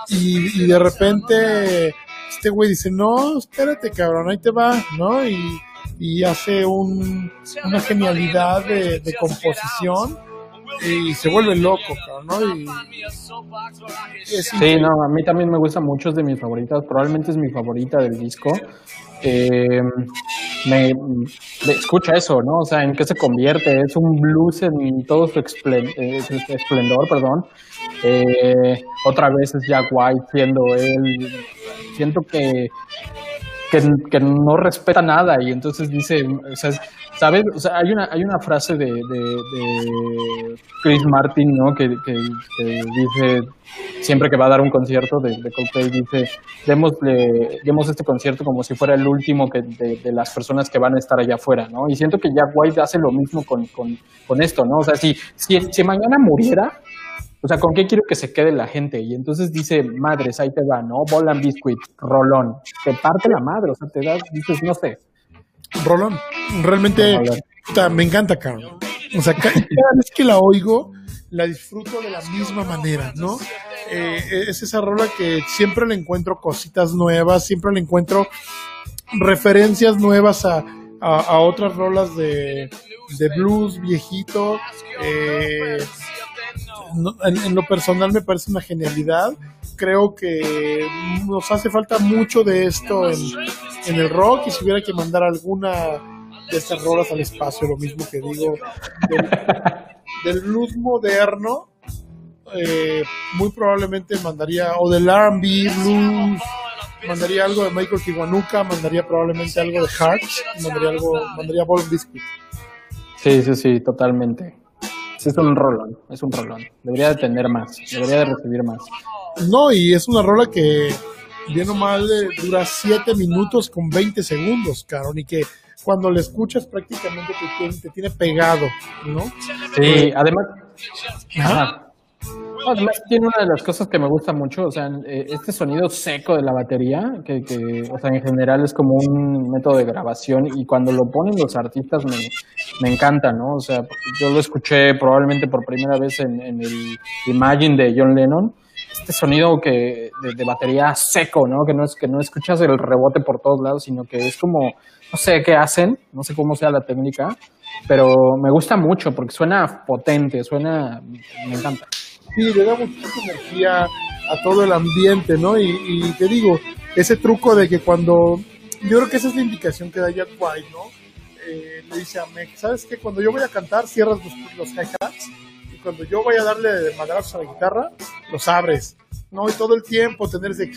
Y, y de repente este güey dice, no, espérate cabrón, ahí te va, ¿no? Y, y hace un, una genialidad de, de composición y se vuelve loco, ¿no? Y sí, no, a mí también me gusta mucho, es de mis favoritas, probablemente es mi favorita del disco. Eh, me, me, escucha eso, ¿no? O sea, ¿en qué se convierte? Es un blues en todo su esplendor, eh, esplendor perdón. Eh, otra vez es Jack White siendo él. Siento que que, no respeta nada y entonces dice, ¿sabes? O sea, hay una, hay una frase de, Chris Martin, ¿no? Que, dice, siempre que va a dar un concierto de, de Coldplay, dice, démosle, demos este concierto como si fuera el último que de, las personas que van a estar allá afuera, ¿no? Y siento que Jack White hace lo mismo con, con, esto, ¿no? O sea, si, si, si mañana muriera, o sea, ¿con qué quiero que se quede la gente? Y entonces dice, madres, ahí te va, ¿no? Bolan Biscuit, Rolón. Te parte la madre, o sea, te da, dices, no sé. Rolón, realmente me encanta, cabrón. O sea, [laughs] cada, vez que la oigo, la disfruto de la misma manera, ¿no? Eh, es esa rola que siempre le encuentro cositas nuevas, siempre le encuentro referencias nuevas a, a, otras rolas de, de blues viejito. Eh, en, lo personal me parece una genialidad. Creo que nos hace falta mucho de esto en, el rock y si hubiera que mandar alguna de estas rolas al espacio, lo mismo que digo, del, blues moderno, eh, muy probablemente mandaría, o del RB blues, mandaría algo de Michael Kiwanuka, mandaría probablemente algo de Hearts, mandaría algo, mandaría Ball Biscuit. Sí, sí, sí, totalmente es un rolón, es un rolón. Debería de tener más, debería de recibir más. No, y es una rola que, bien o mal, eh, dura 7 minutos con 20 segundos, cabrón, y que cuando la escuchas prácticamente te, tiene pegado, ¿no? Sí, además... Además tiene una de las cosas que me gusta mucho, o sea, eh, este sonido seco de la batería, que, que, o sea, en general es como un método de grabación y cuando lo ponen los artistas me, me encanta, ¿no? O sea, yo lo escuché probablemente por primera vez en, el Imagine de John Lennon, este sonido que de, batería seco, ¿no? Que no es que no escuchas el rebote por todos lados, sino que es como no sé qué hacen, no sé cómo sea la técnica, pero me gusta mucho porque suena potente, suena me encanta sí, le da mucha energía a todo el ambiente, ¿no? Y, te digo, ese truco de que cuando, yo creo que esa es la indicación que da Jack White, ¿no? Eh, le dice a Meg, ¿sabes qué? Cuando yo voy a cantar, cierras los, los hi-hats y cuando yo voy a darle madrazos a la guitarra, los abres, ¿no? Y todo el tiempo tener ese...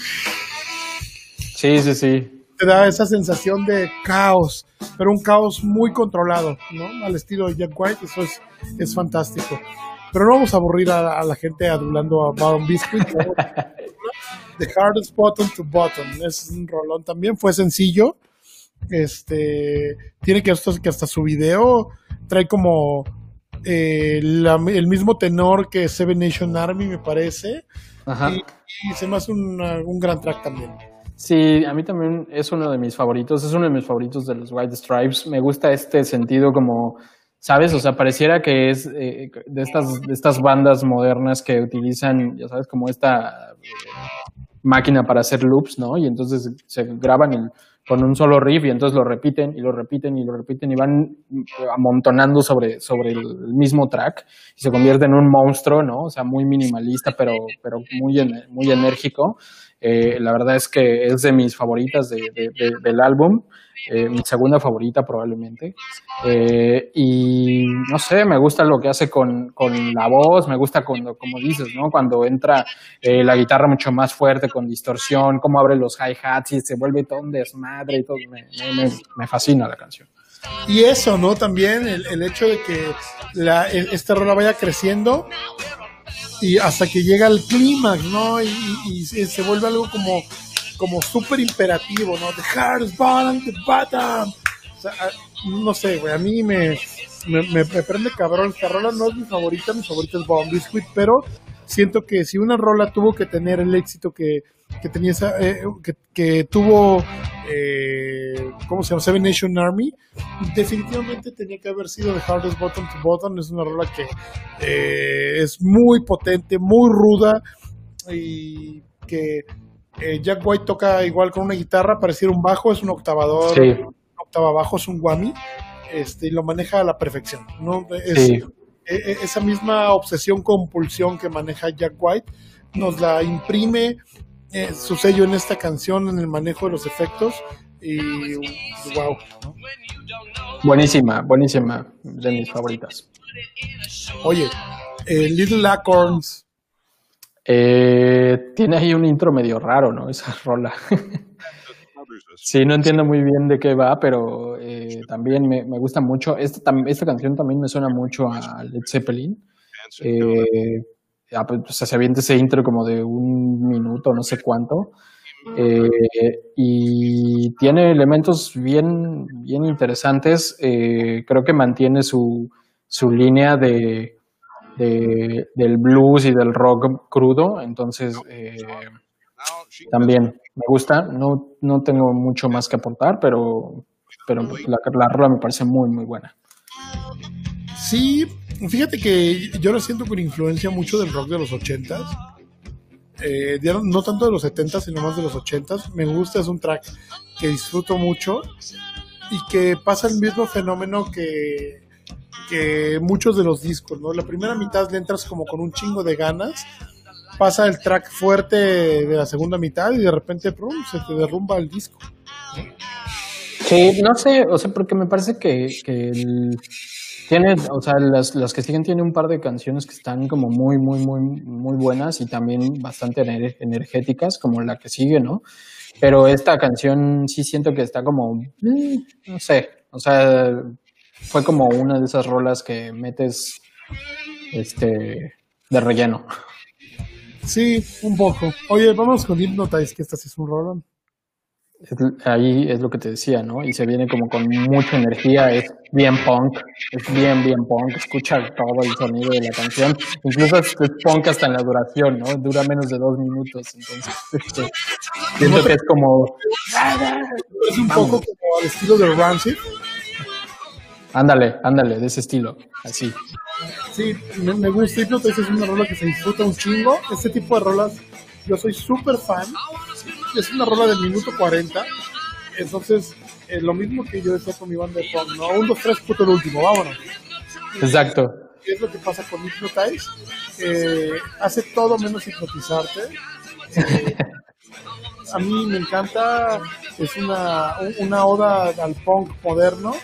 Sí, sí, sí. Te da esa sensación de caos, pero un caos muy controlado, ¿no? Al estilo de Jack White, eso es, es fantástico. Pero no vamos a aburrir a, la gente adulando a Baron Biscuit. [laughs] The Hardest Button to Button. Es un rolón también, fue sencillo. Este tiene que hasta, que hasta su video trae como eh, el mismo tenor que Seven Nation Army, me parece. Y, se me hace un, un gran track también. Sí, a mí también es uno de mis favoritos, es uno de mis favoritos de los White Stripes. Me gusta este sentido como ¿Sabes? O sea, pareciera que es eh, de, estas, de estas bandas modernas que utilizan, ya sabes, como esta eh, máquina para hacer loops, ¿no? Y entonces se graban con un solo riff y entonces lo repiten y lo repiten y lo repiten y van amontonando sobre, sobre el, mismo track y se convierte en un monstruo, ¿no? O sea, muy minimalista, pero, pero muy, muy enérgico. Eh, la verdad es que es de mis favoritas del álbum. Eh, mi segunda favorita probablemente. Eh, y no sé, me gusta lo que hace con, la voz, me gusta cuando, como dices, ¿no? Cuando entra la guitarra mucho más fuerte, con distorsión, cómo abre los hi-hats y se vuelve todo un desmadre y todo. Me, fascina la canción. Y eso, ¿no? También el, hecho de que la, esta rola vaya creciendo y hasta que llega al clímax, ¿no? y se vuelve algo como como súper imperativo, ¿no? The hardest bottom, the bottom. O sea, no sé, güey, a mí me, me, prende cabrón esta rola. No es mi favorita, mi favorita es Bomb Biscuit, pero siento que si una rola tuvo que tener el éxito que, que tenía esa, eh, que, que, tuvo, eh, ¿cómo se llama? Seven Nation Army, definitivamente tenía que haber sido The Hardest Bottom to Bottom. Es una rola que eh, es muy potente, muy ruda y que Jack White toca igual con una guitarra, pareciera un bajo, es un octavador, un octava bajo, es un whammy, este, y lo maneja a la perfección. ¿no? E, e, esa misma obsesión, compulsión que maneja Jack White, nos la imprime eh, su sello en esta canción, en el manejo de los efectos, y wow. Buenísima, buenísima, de mis favoritas. Oye, eh, Little Acorns eh, tiene ahí un intro medio raro, ¿no? Esa [laughs] rola. Sí, no entiendo muy bien de qué va, pero eh, también me, me, gusta mucho. Esta, esta canción también me suena mucho a Led Zeppelin. Eh, pues, se avienta ese intro como de un minuto, no sé cuánto. Eh, y tiene elementos bien, bien interesantes. Eh, creo que mantiene su, su línea de, de, del blues y del rock crudo. Entonces, eh, también me gusta. No, no tengo mucho más que aportar, pero, pero la, la rola me parece muy, muy buena. Sí, fíjate que yo lo siento con influencia mucho del rock de los ochentas. Eh, no tanto de los 70 sino más de los 80 Me gusta, es un track que disfruto mucho y que pasa el mismo fenómeno que, que muchos de los discos, ¿no? La primera mitad le entras como con un chingo de ganas, pasa el track fuerte de la segunda mitad y de repente se te derrumba el disco. Sí, no sé, o sea, porque me parece que, que el, tiene, o sea, las, las, que siguen tienen un par de canciones que están como muy, muy, muy, muy buenas y también bastante energéticas, como la que sigue, ¿no? Pero esta canción sí siento que está como, mm, no sé, o sea, fue como una de esas rolas que metes, este, de relleno. Sí, un poco. Oye, vamos con Hypnotize, que esta sí es un rolón ahí es lo que te decía, ¿no? Y se viene como con mucha energía, es bien punk, es bien, bien punk, escucha todo el sonido de la canción, incluso es, punk hasta en la duración, ¿no? Dura menos de dos minutos, entonces este, siento que es como... Es un poco como al estilo de Rancid. Ándale, ándale, de ese estilo, así. Sí, me, me gusta, entonces es una rola que se disfruta un chingo, este tipo de rolas yo soy súper fan es una rola del minuto 40. Entonces, eh, lo mismo que yo decía con mi banda de punk, ¿no? Un, dos, tres, puto el último, vámonos. Exacto. ¿Qué es lo que pasa con Hypnotize? Eh, hace todo menos hipnotizarte. Eh, a mí me encanta, es una, una oda al punk moderno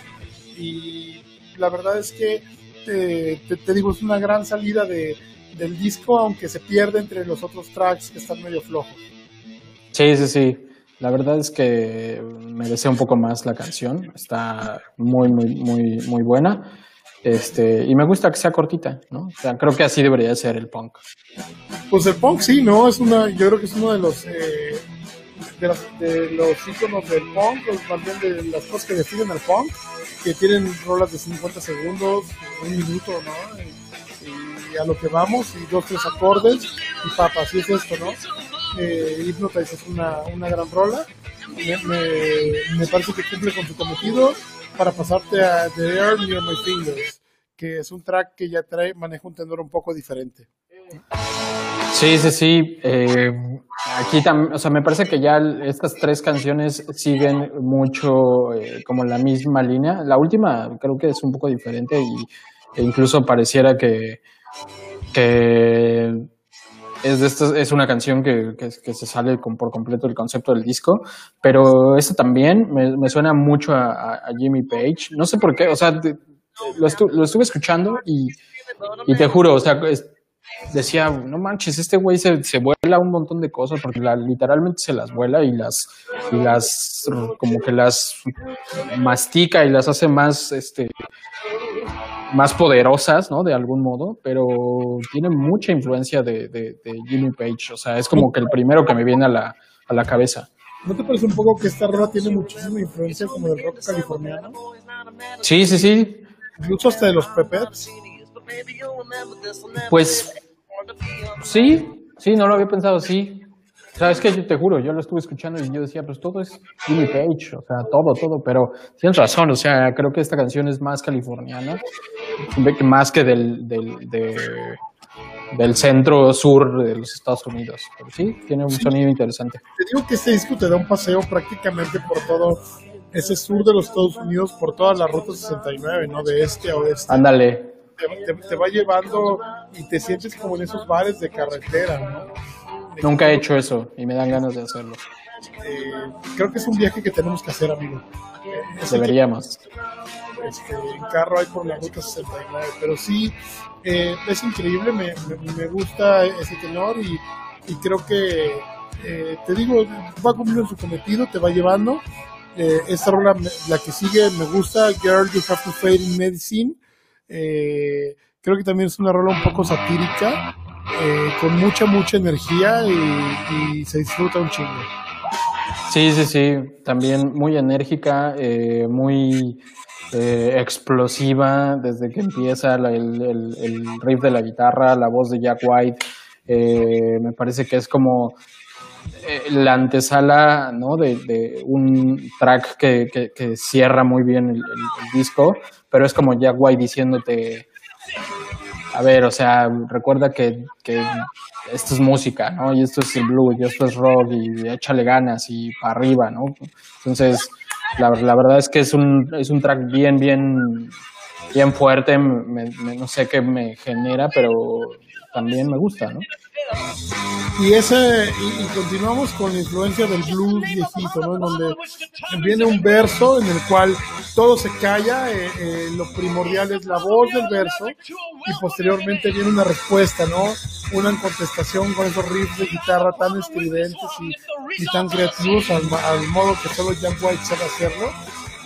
y la verdad es que te, te, digo, es una gran salida de, del disco, aunque se pierde entre los otros tracks que están medio flojos. Sí, sí, sí. La verdad es que merece un poco más la canción. Está muy, muy, muy, muy buena. Este, y me gusta que sea cortita, ¿no? O sea, creo que así debería ser el punk. Pues el punk sí, ¿no? Es una, yo creo que es uno de los eh, de, los íconos del punk, o también de las cosas que definen al punk, que tienen rolas de 50 segundos, un minuto, ¿no? Y, a lo que vamos, y dos, tres acordes, y papas, así es esto, ¿no? Eh, Hypnotize es una, una gran rola. Me, me, parece que cumple con su cometido para pasarte a The Air Near My Fingers, que es un track que ya trae, maneja un tenor un poco diferente. Sí, sí, sí. Eh, aquí también, o sea, me parece que ya estas tres canciones siguen mucho eh, como la misma línea. La última creo que es un poco diferente y, e incluso pareciera que, que es, de es una canción que, que, se sale con, por completo del concepto del disco, pero esta también me, me suena mucho a, a, Jimmy Page. No sé por qué, o sea, lo, lo, estuve escuchando y, y, te juro, o sea, decía, no manches, este güey se, se, vuela un montón de cosas porque la, literalmente se las vuela y las, y las, como que las mastica y las hace más, este, más poderosas, ¿no? De algún modo, pero tiene mucha influencia de, de, Jimmy Page. O sea, es como que el primero que me viene a la, a la cabeza. ¿No te parece un poco que esta rola tiene muchísima influencia como del rock californiano? Sí, sí, sí. Incluso hasta de los Peppers. Pues sí, sí, no lo había pensado, sí. Sea, es que yo te juro, yo lo estuve escuchando y yo decía, pues todo es Jimmy Page, o sea, todo, todo, pero tienes razón, o sea, creo que esta canción es más californiana, más que del, del, del centro sur de los Estados Unidos. Pero sí, tiene un sonido interesante. Te digo que este disco te da un paseo prácticamente por todo ese sur de los Estados Unidos, por toda la ruta 69, ¿no? De este a oeste. Ándale. Te, te, va llevando y te sientes como en esos bares de carretera, ¿no? Nunca he hecho eso y me dan ganas de hacerlo. Eh, creo que es un viaje que tenemos que hacer, amigo. Eh, Deberíamos. este, en carro hay por la ruta 69, pero sí, eh, es increíble, me, me, gusta ese tenor y, y, creo que eh, te digo, va cumpliendo su cometido, te va llevando. Eh, esta rola, la que sigue, me gusta, Girl, You Have to Fade in Medicine. Creo que también es una rola un poco satírica, con mucha, mucha energía y, se disfruta un chingo. Sí, sí, sí, también muy enérgica, muy explosiva desde que empieza el, riff de la guitarra, la voz de Jack White. me parece que es como eh, la antesala ¿no? de, un track que, cierra muy bien el, disco, pero es como Jack White diciéndote, a ver, o sea, recuerda que, que, esto es música, ¿no? Y esto es el blues, y esto es rock, y échale ganas, y para arriba, ¿no? Entonces, la, la verdad es que es un, es un track bien, bien, bien fuerte, no sé qué me genera, pero también me gusta, ¿no? Y ese y, continuamos con la influencia del blues viejito, ¿no? En donde viene un verso en el cual todo se calla, eh, eh, lo primordial es la voz del verso y posteriormente viene una respuesta, ¿no? Una contestación con esos riffs de guitarra tan estridentes y, tan creativos al, modo que solo Jack White sabe hacerlo.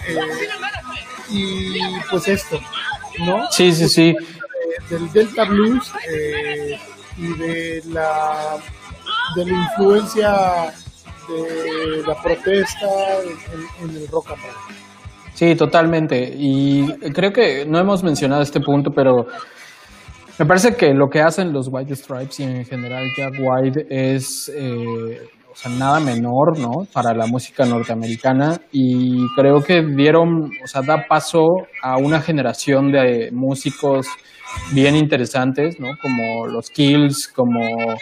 Eh, y pues esto, ¿no? Sí, sí, sí. Del Delta Blues y de la, de la influencia de la protesta en, el rock and roll. Sí, totalmente. Y creo que no hemos mencionado este punto, pero me parece que lo que hacen los White Stripes y en general Jack White es eh, o sea, nada menor, ¿no? Para la música norteamericana y creo que dieron, o sea, da paso a una generación de músicos bien interesantes, ¿no? Como los Kills, como,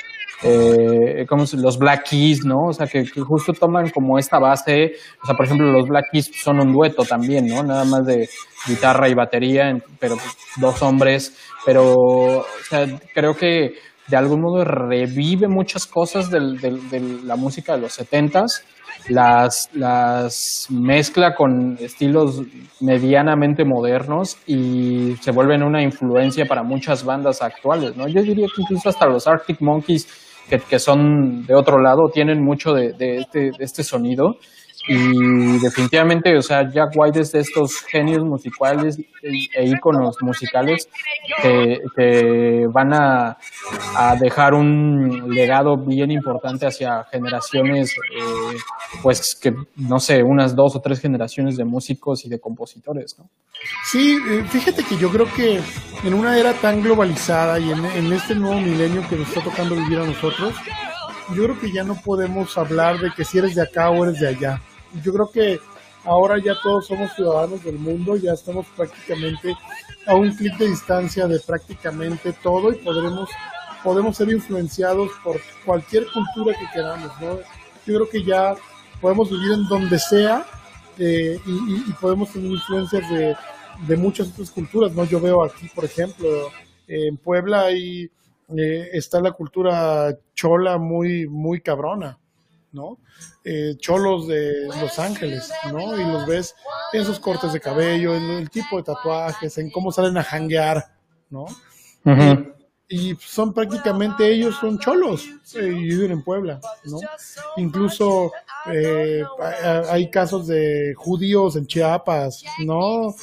eh, como los Black Keys, ¿no? O sea, que, justo toman como esta base, o sea, por ejemplo, los Black Keys son un dueto también, ¿no? Nada más de guitarra y batería, pero dos hombres, pero, o sea, creo que de algún modo revive muchas cosas de la música de los setentas las, las mezcla con estilos medianamente modernos y se vuelven una influencia para muchas bandas actuales, ¿no? Yo diría que incluso hasta los Arctic Monkeys, que, que son de otro lado, tienen mucho de, de, este, de este sonido y definitivamente, o sea, Jack White es de estos genios musicales e íconos musicales que, van a, dejar un legado bien importante hacia generaciones, eh, pues que, no sé, unas dos o tres generaciones de músicos y de compositores. Sí, eh, fíjate que yo creo que en una era tan globalizada y en, en este nuevo milenio que nos está tocando vivir a nosotros, yo creo que ya no podemos hablar de que si eres de acá o eres de allá yo creo que ahora ya todos somos ciudadanos del mundo, ya estamos prácticamente a un clic de distancia de prácticamente todo y podremos, podemos ser influenciados por cualquier cultura que queramos, ¿no? Yo creo que ya podemos vivir en donde sea eh, y, podemos tener influencias de, de, muchas otras culturas, ¿no? Yo veo aquí, por ejemplo, en Puebla ahí eh, está la cultura chola muy, muy cabrona. ¿No? Eh, cholos de Los Ángeles, ¿no? Y los ves en sus cortes de cabello, en el tipo de tatuajes, en cómo salen a janguear, ¿no? y, son prácticamente ellos son cholos eh, y viven en Puebla, ¿no? Incluso eh, hay casos de judíos en Chiapas, ¿no?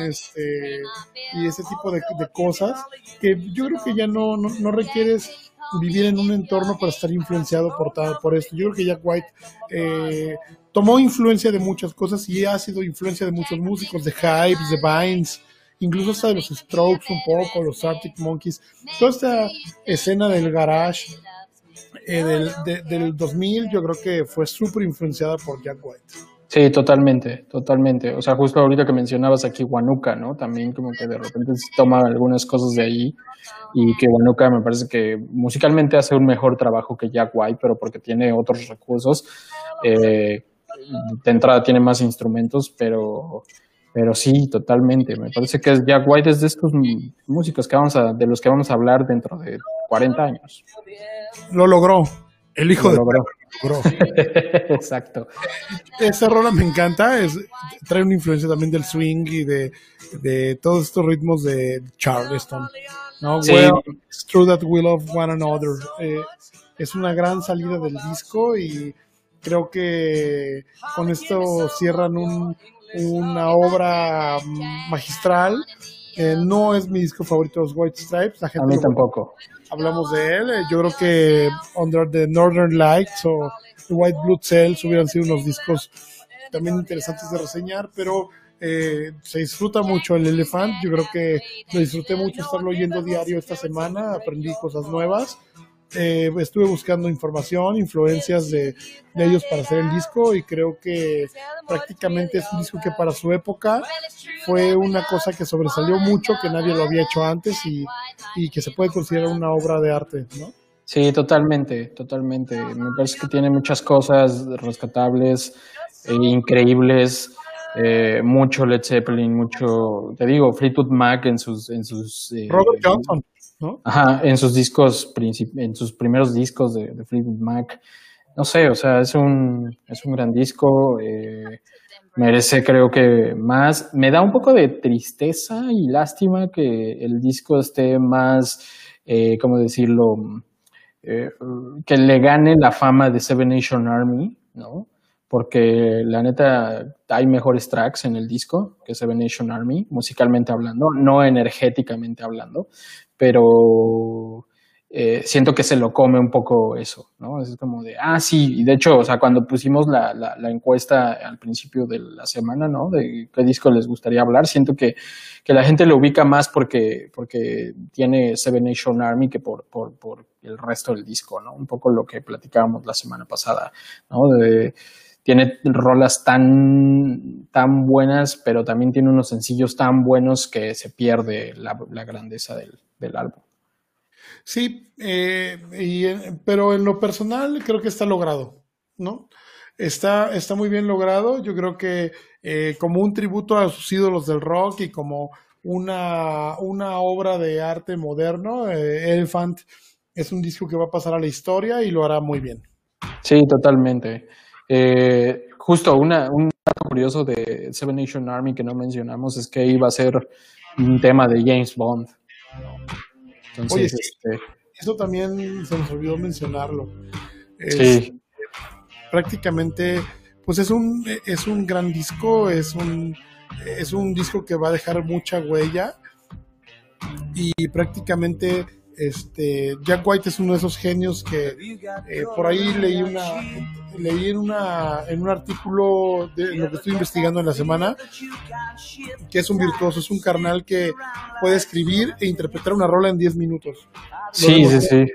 Este, y ese tipo de, cosas que yo creo que ya no, no, no requieres vivir en un entorno para estar influenciado por, por esto. Yo creo que Jack White eh, tomó influencia de muchas cosas y ha sido influencia de muchos músicos, de Hypes, de Vines, incluso hasta de los Strokes un poco, los Arctic Monkeys. Toda esta escena del garage eh, del, del 2000 yo creo que fue súper influenciada por Jack White. Sí, totalmente, totalmente. O sea, justo ahorita que mencionabas aquí Huanuca, ¿no? También como que de repente se toma algunas cosas de ahí y que Huanuca me parece que musicalmente hace un mejor trabajo que Jack White, pero porque tiene otros recursos. Eh, de entrada tiene más instrumentos, pero, pero sí, totalmente. Me parece que Jack White es de estos músicos que vamos a, de los que vamos a hablar dentro de 40 años. Lo logró. El hijo de logró. Exacto. Esa rola me encanta, es, trae una influencia también del swing y de, de todos estos ritmos de Charleston. ¿no? it's true that we love one another. Eh, es una gran salida del disco y creo que con esto cierran un, una obra magistral. Eh, no es mi disco favorito los White Stripes. La gente A mí tampoco. Hablamos de él. Yo creo que Under the Northern Lights o White Blood Cells hubieran sido unos discos también interesantes de reseñar, pero eh, se disfruta mucho el Elephant. Yo creo que lo disfruté mucho estarlo oyendo diario esta semana. Aprendí cosas nuevas. Eh, estuve buscando información, influencias de, ellos para hacer el disco y creo que prácticamente es un disco que para su época fue una cosa que sobresalió mucho, que nadie lo había hecho antes y, que se puede considerar una obra de arte, ¿no? Sí, totalmente, totalmente. Me parece que tiene muchas cosas rescatables, e increíbles. Eh, mucho Led Zeppelin, mucho, te digo, Fleetwood Mac en sus... En sus eh, Robert Johnson. Ajá, en sus discos, en sus primeros discos de, Fleetwood Mac. No sé, o sea, es un, es un gran disco. Eh, merece, creo que más. Me da un poco de tristeza y lástima que el disco esté más, eh, ¿cómo decirlo? Eh, que le gane la fama de Seven Nation Army, ¿no? Porque la neta hay mejores tracks en el disco que Seven Nation Army, musicalmente hablando, no energéticamente hablando pero eh, siento que se lo come un poco eso, ¿no? Es como de, ah, sí, y de hecho, o sea, cuando pusimos la, la, encuesta al principio de la semana, ¿no? De qué disco les gustaría hablar, siento que, que la gente lo ubica más porque, porque tiene Seven Nation Army que por, por, por el resto del disco, ¿no? Un poco lo que platicábamos la semana pasada, ¿no? De, tiene rolas tan, tan buenas, pero también tiene unos sencillos tan buenos que se pierde la, la grandeza del, del álbum. Sí, eh, pero en lo personal creo que está logrado, ¿no? Está, está muy bien logrado. Yo creo que eh, como un tributo a sus ídolos del rock y como una, una obra de arte moderno, eh, Elephant es un disco que va a pasar a la historia y lo hará muy bien. Sí, totalmente. Justo una, un dato curioso de Seven Nation Army que no mencionamos es que iba a ser un tema de James Bond. Oye, este, eso también se nos olvidó mencionarlo. sí. Prácticamente, pues es un, es un gran disco, es un, es un disco que va a dejar mucha huella y prácticamente este, Jack White es uno de esos genios que eh, por ahí leí una leí en una en un artículo de lo que estoy investigando en la semana que es un virtuoso, es un carnal que puede escribir e interpretar una rola en 10 minutos. Sí, sí, sí.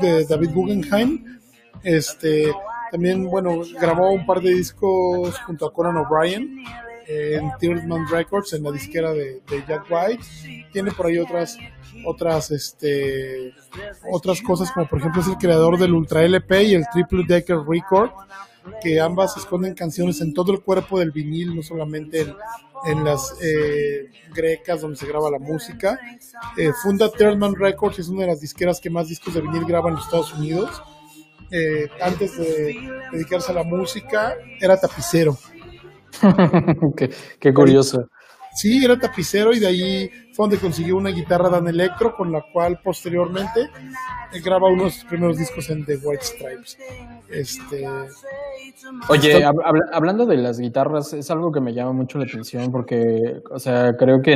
De David Guggenheim. Este, también, bueno, grabó un par de discos junto a Conan O'Brien en Tiersman Records, en la disquera de, Jack White. Tiene por ahí otras, otras, este, otras cosas, como por ejemplo es el creador del Ultra LP y el Triple Decker Record, que ambas esconden canciones en todo el cuerpo del vinil, no solamente en, las eh, grecas donde se graba la música. Eh, funda Tiersman Records, es una de las disqueras que más discos de vinil graba en los Estados Unidos. Eh, antes de dedicarse a la música, era tapicero [laughs] qué, curioso. Sí, era tapicero y de ahí fue donde consiguió una guitarra Dan Electro con la cual posteriormente graba uno de sus primeros discos en The White Stripes. Este, Oye, hablando de las guitarras, es algo que me llama mucho la atención porque, o sea, creo que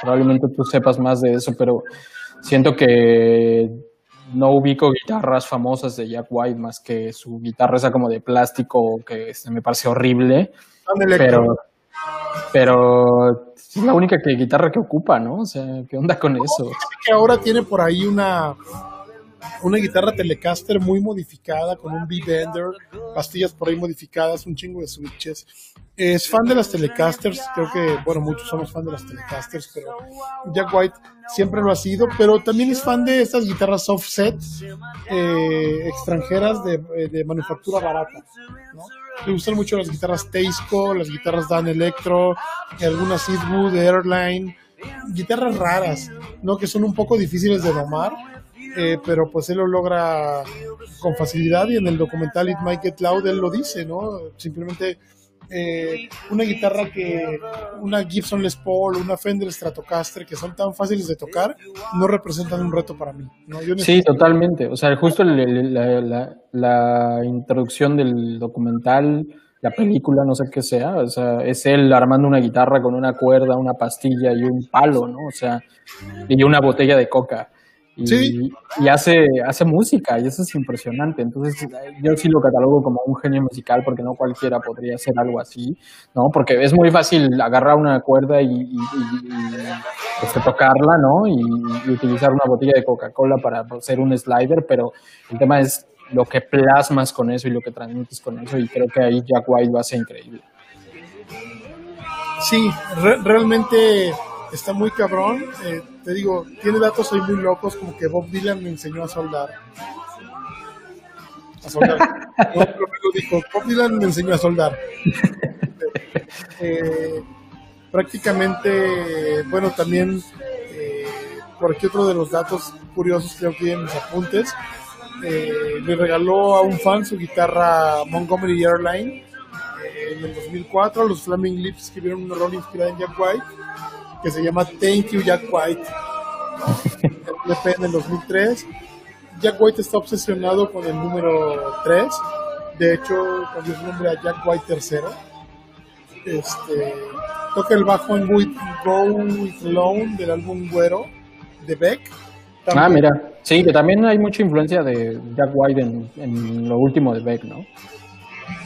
probablemente tú sepas más de eso, pero siento que no ubico guitarras famosas de Jack White más que su guitarra esa como de plástico que me parece horrible. Pero, pero es la única que, guitarra que ocupa, ¿no? O sea, ¿qué onda con eso? Que ahora tiene por ahí una, una guitarra Telecaster muy modificada con un B-Bender, pastillas por ahí modificadas, un chingo de switches. Es fan de las Telecasters, creo que, bueno, muchos somos fan de las Telecasters, pero Jack White siempre lo ha sido, pero también es fan de estas guitarras offset eh, extranjeras de, de manufactura barata, ¿no? Le gustan mucho las guitarras Teisco, las guitarras Dan Electro, algunas Eastwood, Airline, guitarras raras, ¿no? Que son un poco difíciles de domar, eh, pero pues él lo logra con facilidad y en el documental It Might Get Loud él lo dice, ¿no? Simplemente eh, una guitarra que una Gibson Les Paul, una Fender Stratocaster, que son tan fáciles de tocar, no representan un reto para mí. sí, totalmente. O sea, justo la, la, introducción del documental, la película, no sé qué sea, o sea, es él armando una guitarra con una cuerda, una pastilla y un palo, ¿no? O sea, y una botella de coca y, y, hace, hace música y eso es impresionante. Entonces yo sí lo catalogo como un genio musical porque no cualquiera podría hacer algo así, ¿no? Porque es muy fácil agarrar una cuerda y, y, este, tocarla, ¿no? Y, utilizar una botella de Coca-Cola para hacer un slider, pero el tema es lo que plasmas con eso y lo que transmites con eso y creo que ahí Jack White lo hace increíble. Sí, realmente está muy cabrón. Eh, te digo, tiene datos ahí muy locos, como que Bob Dylan me enseñó a soldar. A soldar. [laughs] no, dijo, Bob Dylan me enseñó a soldar. [laughs] Eh, prácticamente, bueno, también eh, por aquí otro de los datos curiosos creo que en mis apuntes. le regaló a un fan su guitarra Montgomery Airline en el 2004. Los Flaming Lips escribieron un rol inspirado en Jack White que se llama Thank You Jack White, [laughs] en el 2003. Jack White está obsesionado con el número 3, de hecho cambió su nombre a Jack White III. Este, toca el bajo en Go With Alone del álbum Güero de Beck. ah, mira, sí, que también hay mucha influencia de Jack White en, en lo último de Beck, ¿no?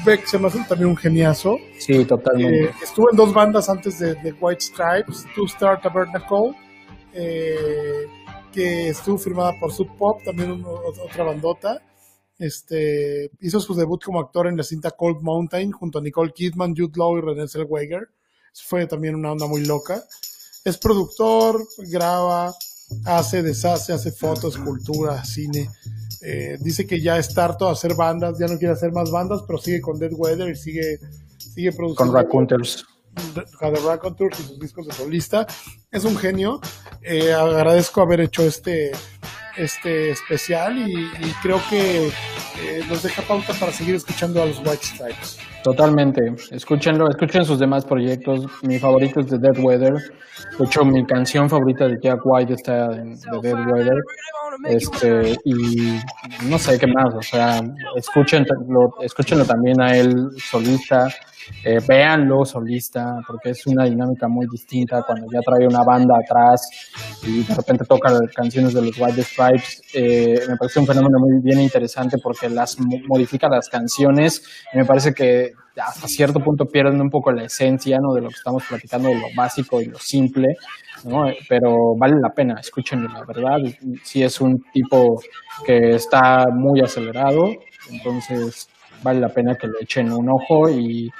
Beck se me hace también un geniazo. Sí, totalmente. Eh, estuvo en dos bandas antes de, White Stripes, Two Star Tabernacle, eh, que estuvo firmada por Sub Pop, también otra bandota. Este, hizo su debut como actor en la cinta Cold Mountain junto a Nicole Kidman, Jude Law y Renée Zellweger. Fue también una onda muy loca. Es productor, graba, hace, deshace, hace fotos, cultura, cine. Eh, dice que ya está harto de hacer bandas, ya no quiere hacer más bandas, pero sigue con Dead Weather y sigue, sigue produciendo. Con Raconteurs. The y sus discos de solista. Es un genio. Eh, agradezco haber hecho este, este especial y, creo que eh, nos deja pauta para seguir escuchando a los White Stripes. Totalmente. Escúchenlo, escuchen sus demás proyectos. Mi favorito es The Dead Weather. De hecho, mi canción favorita de Jack White está en The Dead Weather. Este, y no sé qué más, o sea, escúchenlo, escúchenlo también a él solista, eh, véanlo solista, porque es una dinámica muy distinta cuando ya trae una banda atrás y de repente toca canciones de los White Stripes. Eh, me parece un fenómeno muy bien interesante porque las modifica las canciones y me parece que hasta cierto punto pierden un poco la esencia ¿no? de lo que estamos platicando, de lo básico y lo simple, ¿no? pero vale la pena, escúchenlo, la verdad, si es un tipo que está muy acelerado, entonces vale la pena que le echen un ojo y,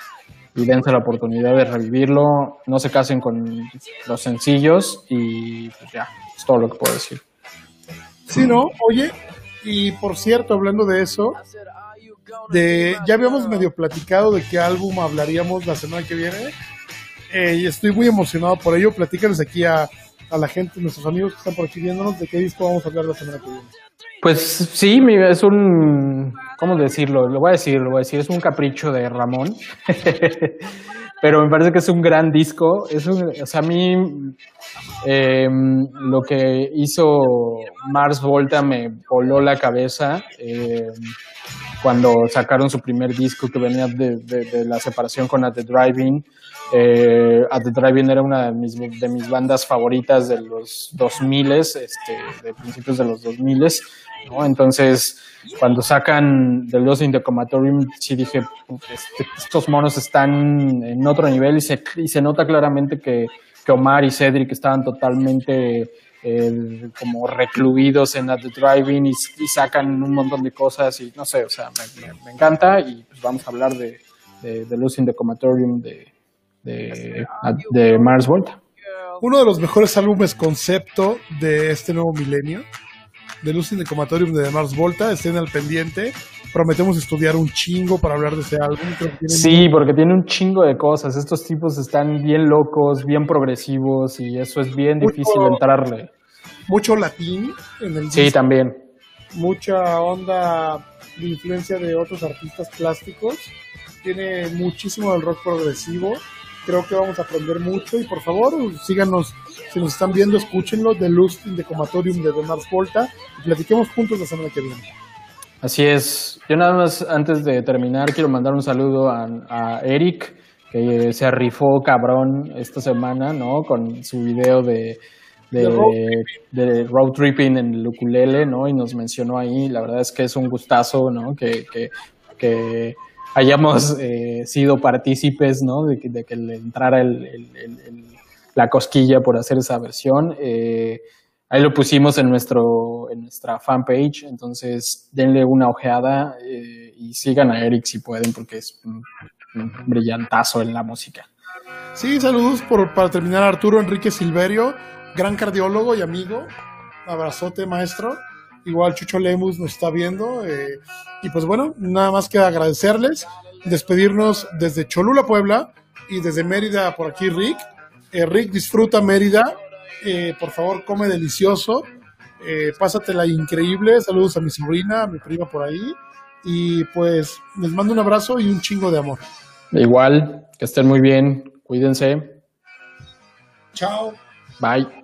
dense la oportunidad de revivirlo, no se casen con los sencillos y pues ya, es todo lo que puedo decir. Sí, ¿no? Oye, y por cierto, hablando de eso, de, ya habíamos medio platicado de qué álbum hablaríamos la semana que viene. Eh, y estoy muy emocionado por ello. Platícanos aquí a, la gente, nuestros amigos que están por aquí viéndonos, de qué disco vamos a hablar la semana que viene. Pues sí, es un, ¿cómo decirlo? Lo voy a decir, lo voy a decir, es un capricho de Ramón. [laughs] pero me parece que es un gran disco. Es o sea, a mí em, lo que hizo Mars Volta me voló la cabeza. Eh, cuando sacaron su primer disco que venía de, la separación con the Driving. Eh, At the Driving era una de mis, de mis bandas favoritas de los 2000, este, de principios de los 2000. ¿no? Entonces, cuando sacan The Lost in the Comatorium, sí dije, este, estos monos están en otro nivel y se, y se nota claramente que, Omar y Cedric estaban totalmente como recluidos en At the Driving y, sacan un montón de cosas y no sé, o sea, me, encanta y pues vamos a hablar de, de, de Losing the Comatorium de, de, de Mars Volta. Uno de los mejores álbumes concepto de este nuevo milenio, de Losing the Comatorium de Mars Volta, estén al pendiente. Prometemos estudiar un chingo para hablar de ese álbum. sí, porque tiene un chingo de cosas. Estos tipos están bien locos, bien progresivos y eso es bien difícil entrarle mucho latín en el Sí, también. Mucha onda de influencia de otros artistas plásticos. tiene muchísimo del rock progresivo. Creo que vamos a aprender mucho y por favor síganos, si nos están viendo, escúchenlo, The Lust in the Comatorium de Donald Volta y platiquemos juntos la semana que viene. Así es. Yo nada más antes de terminar quiero mandar un saludo a, Eric que se rifó cabrón esta semana, ¿no? Con su video de, de, road, tripping en el ukulele, ¿no? Y nos mencionó ahí, la verdad es que es un gustazo, ¿no? Que, que, que hayamos eh, sido partícipes, ¿no? De que, de que le entrara el, la cosquilla por hacer esa versión. Eh, ahí lo pusimos en, nuestro, en nuestra fanpage, entonces denle una ojeada eh, y sigan a Eric si pueden, porque es un, brillantazo en la música. Sí, saludos por, para terminar Arturo Enrique Silverio, gran cardiólogo y amigo. Abrazote, maestro. Igual Chucho Lemus nos está viendo. Eh, y pues bueno, nada más que agradecerles, despedirnos desde Cholula, Puebla, y desde Mérida, por aquí Rick. Eh, Rick, disfruta Mérida. Eh, por favor, come delicioso. pásatela increíble. Saludos a mi sobrina, a mi prima por ahí. Y pues les mando un abrazo y un chingo de amor. Igual, que estén muy bien. Cuídense. Chao. Bye.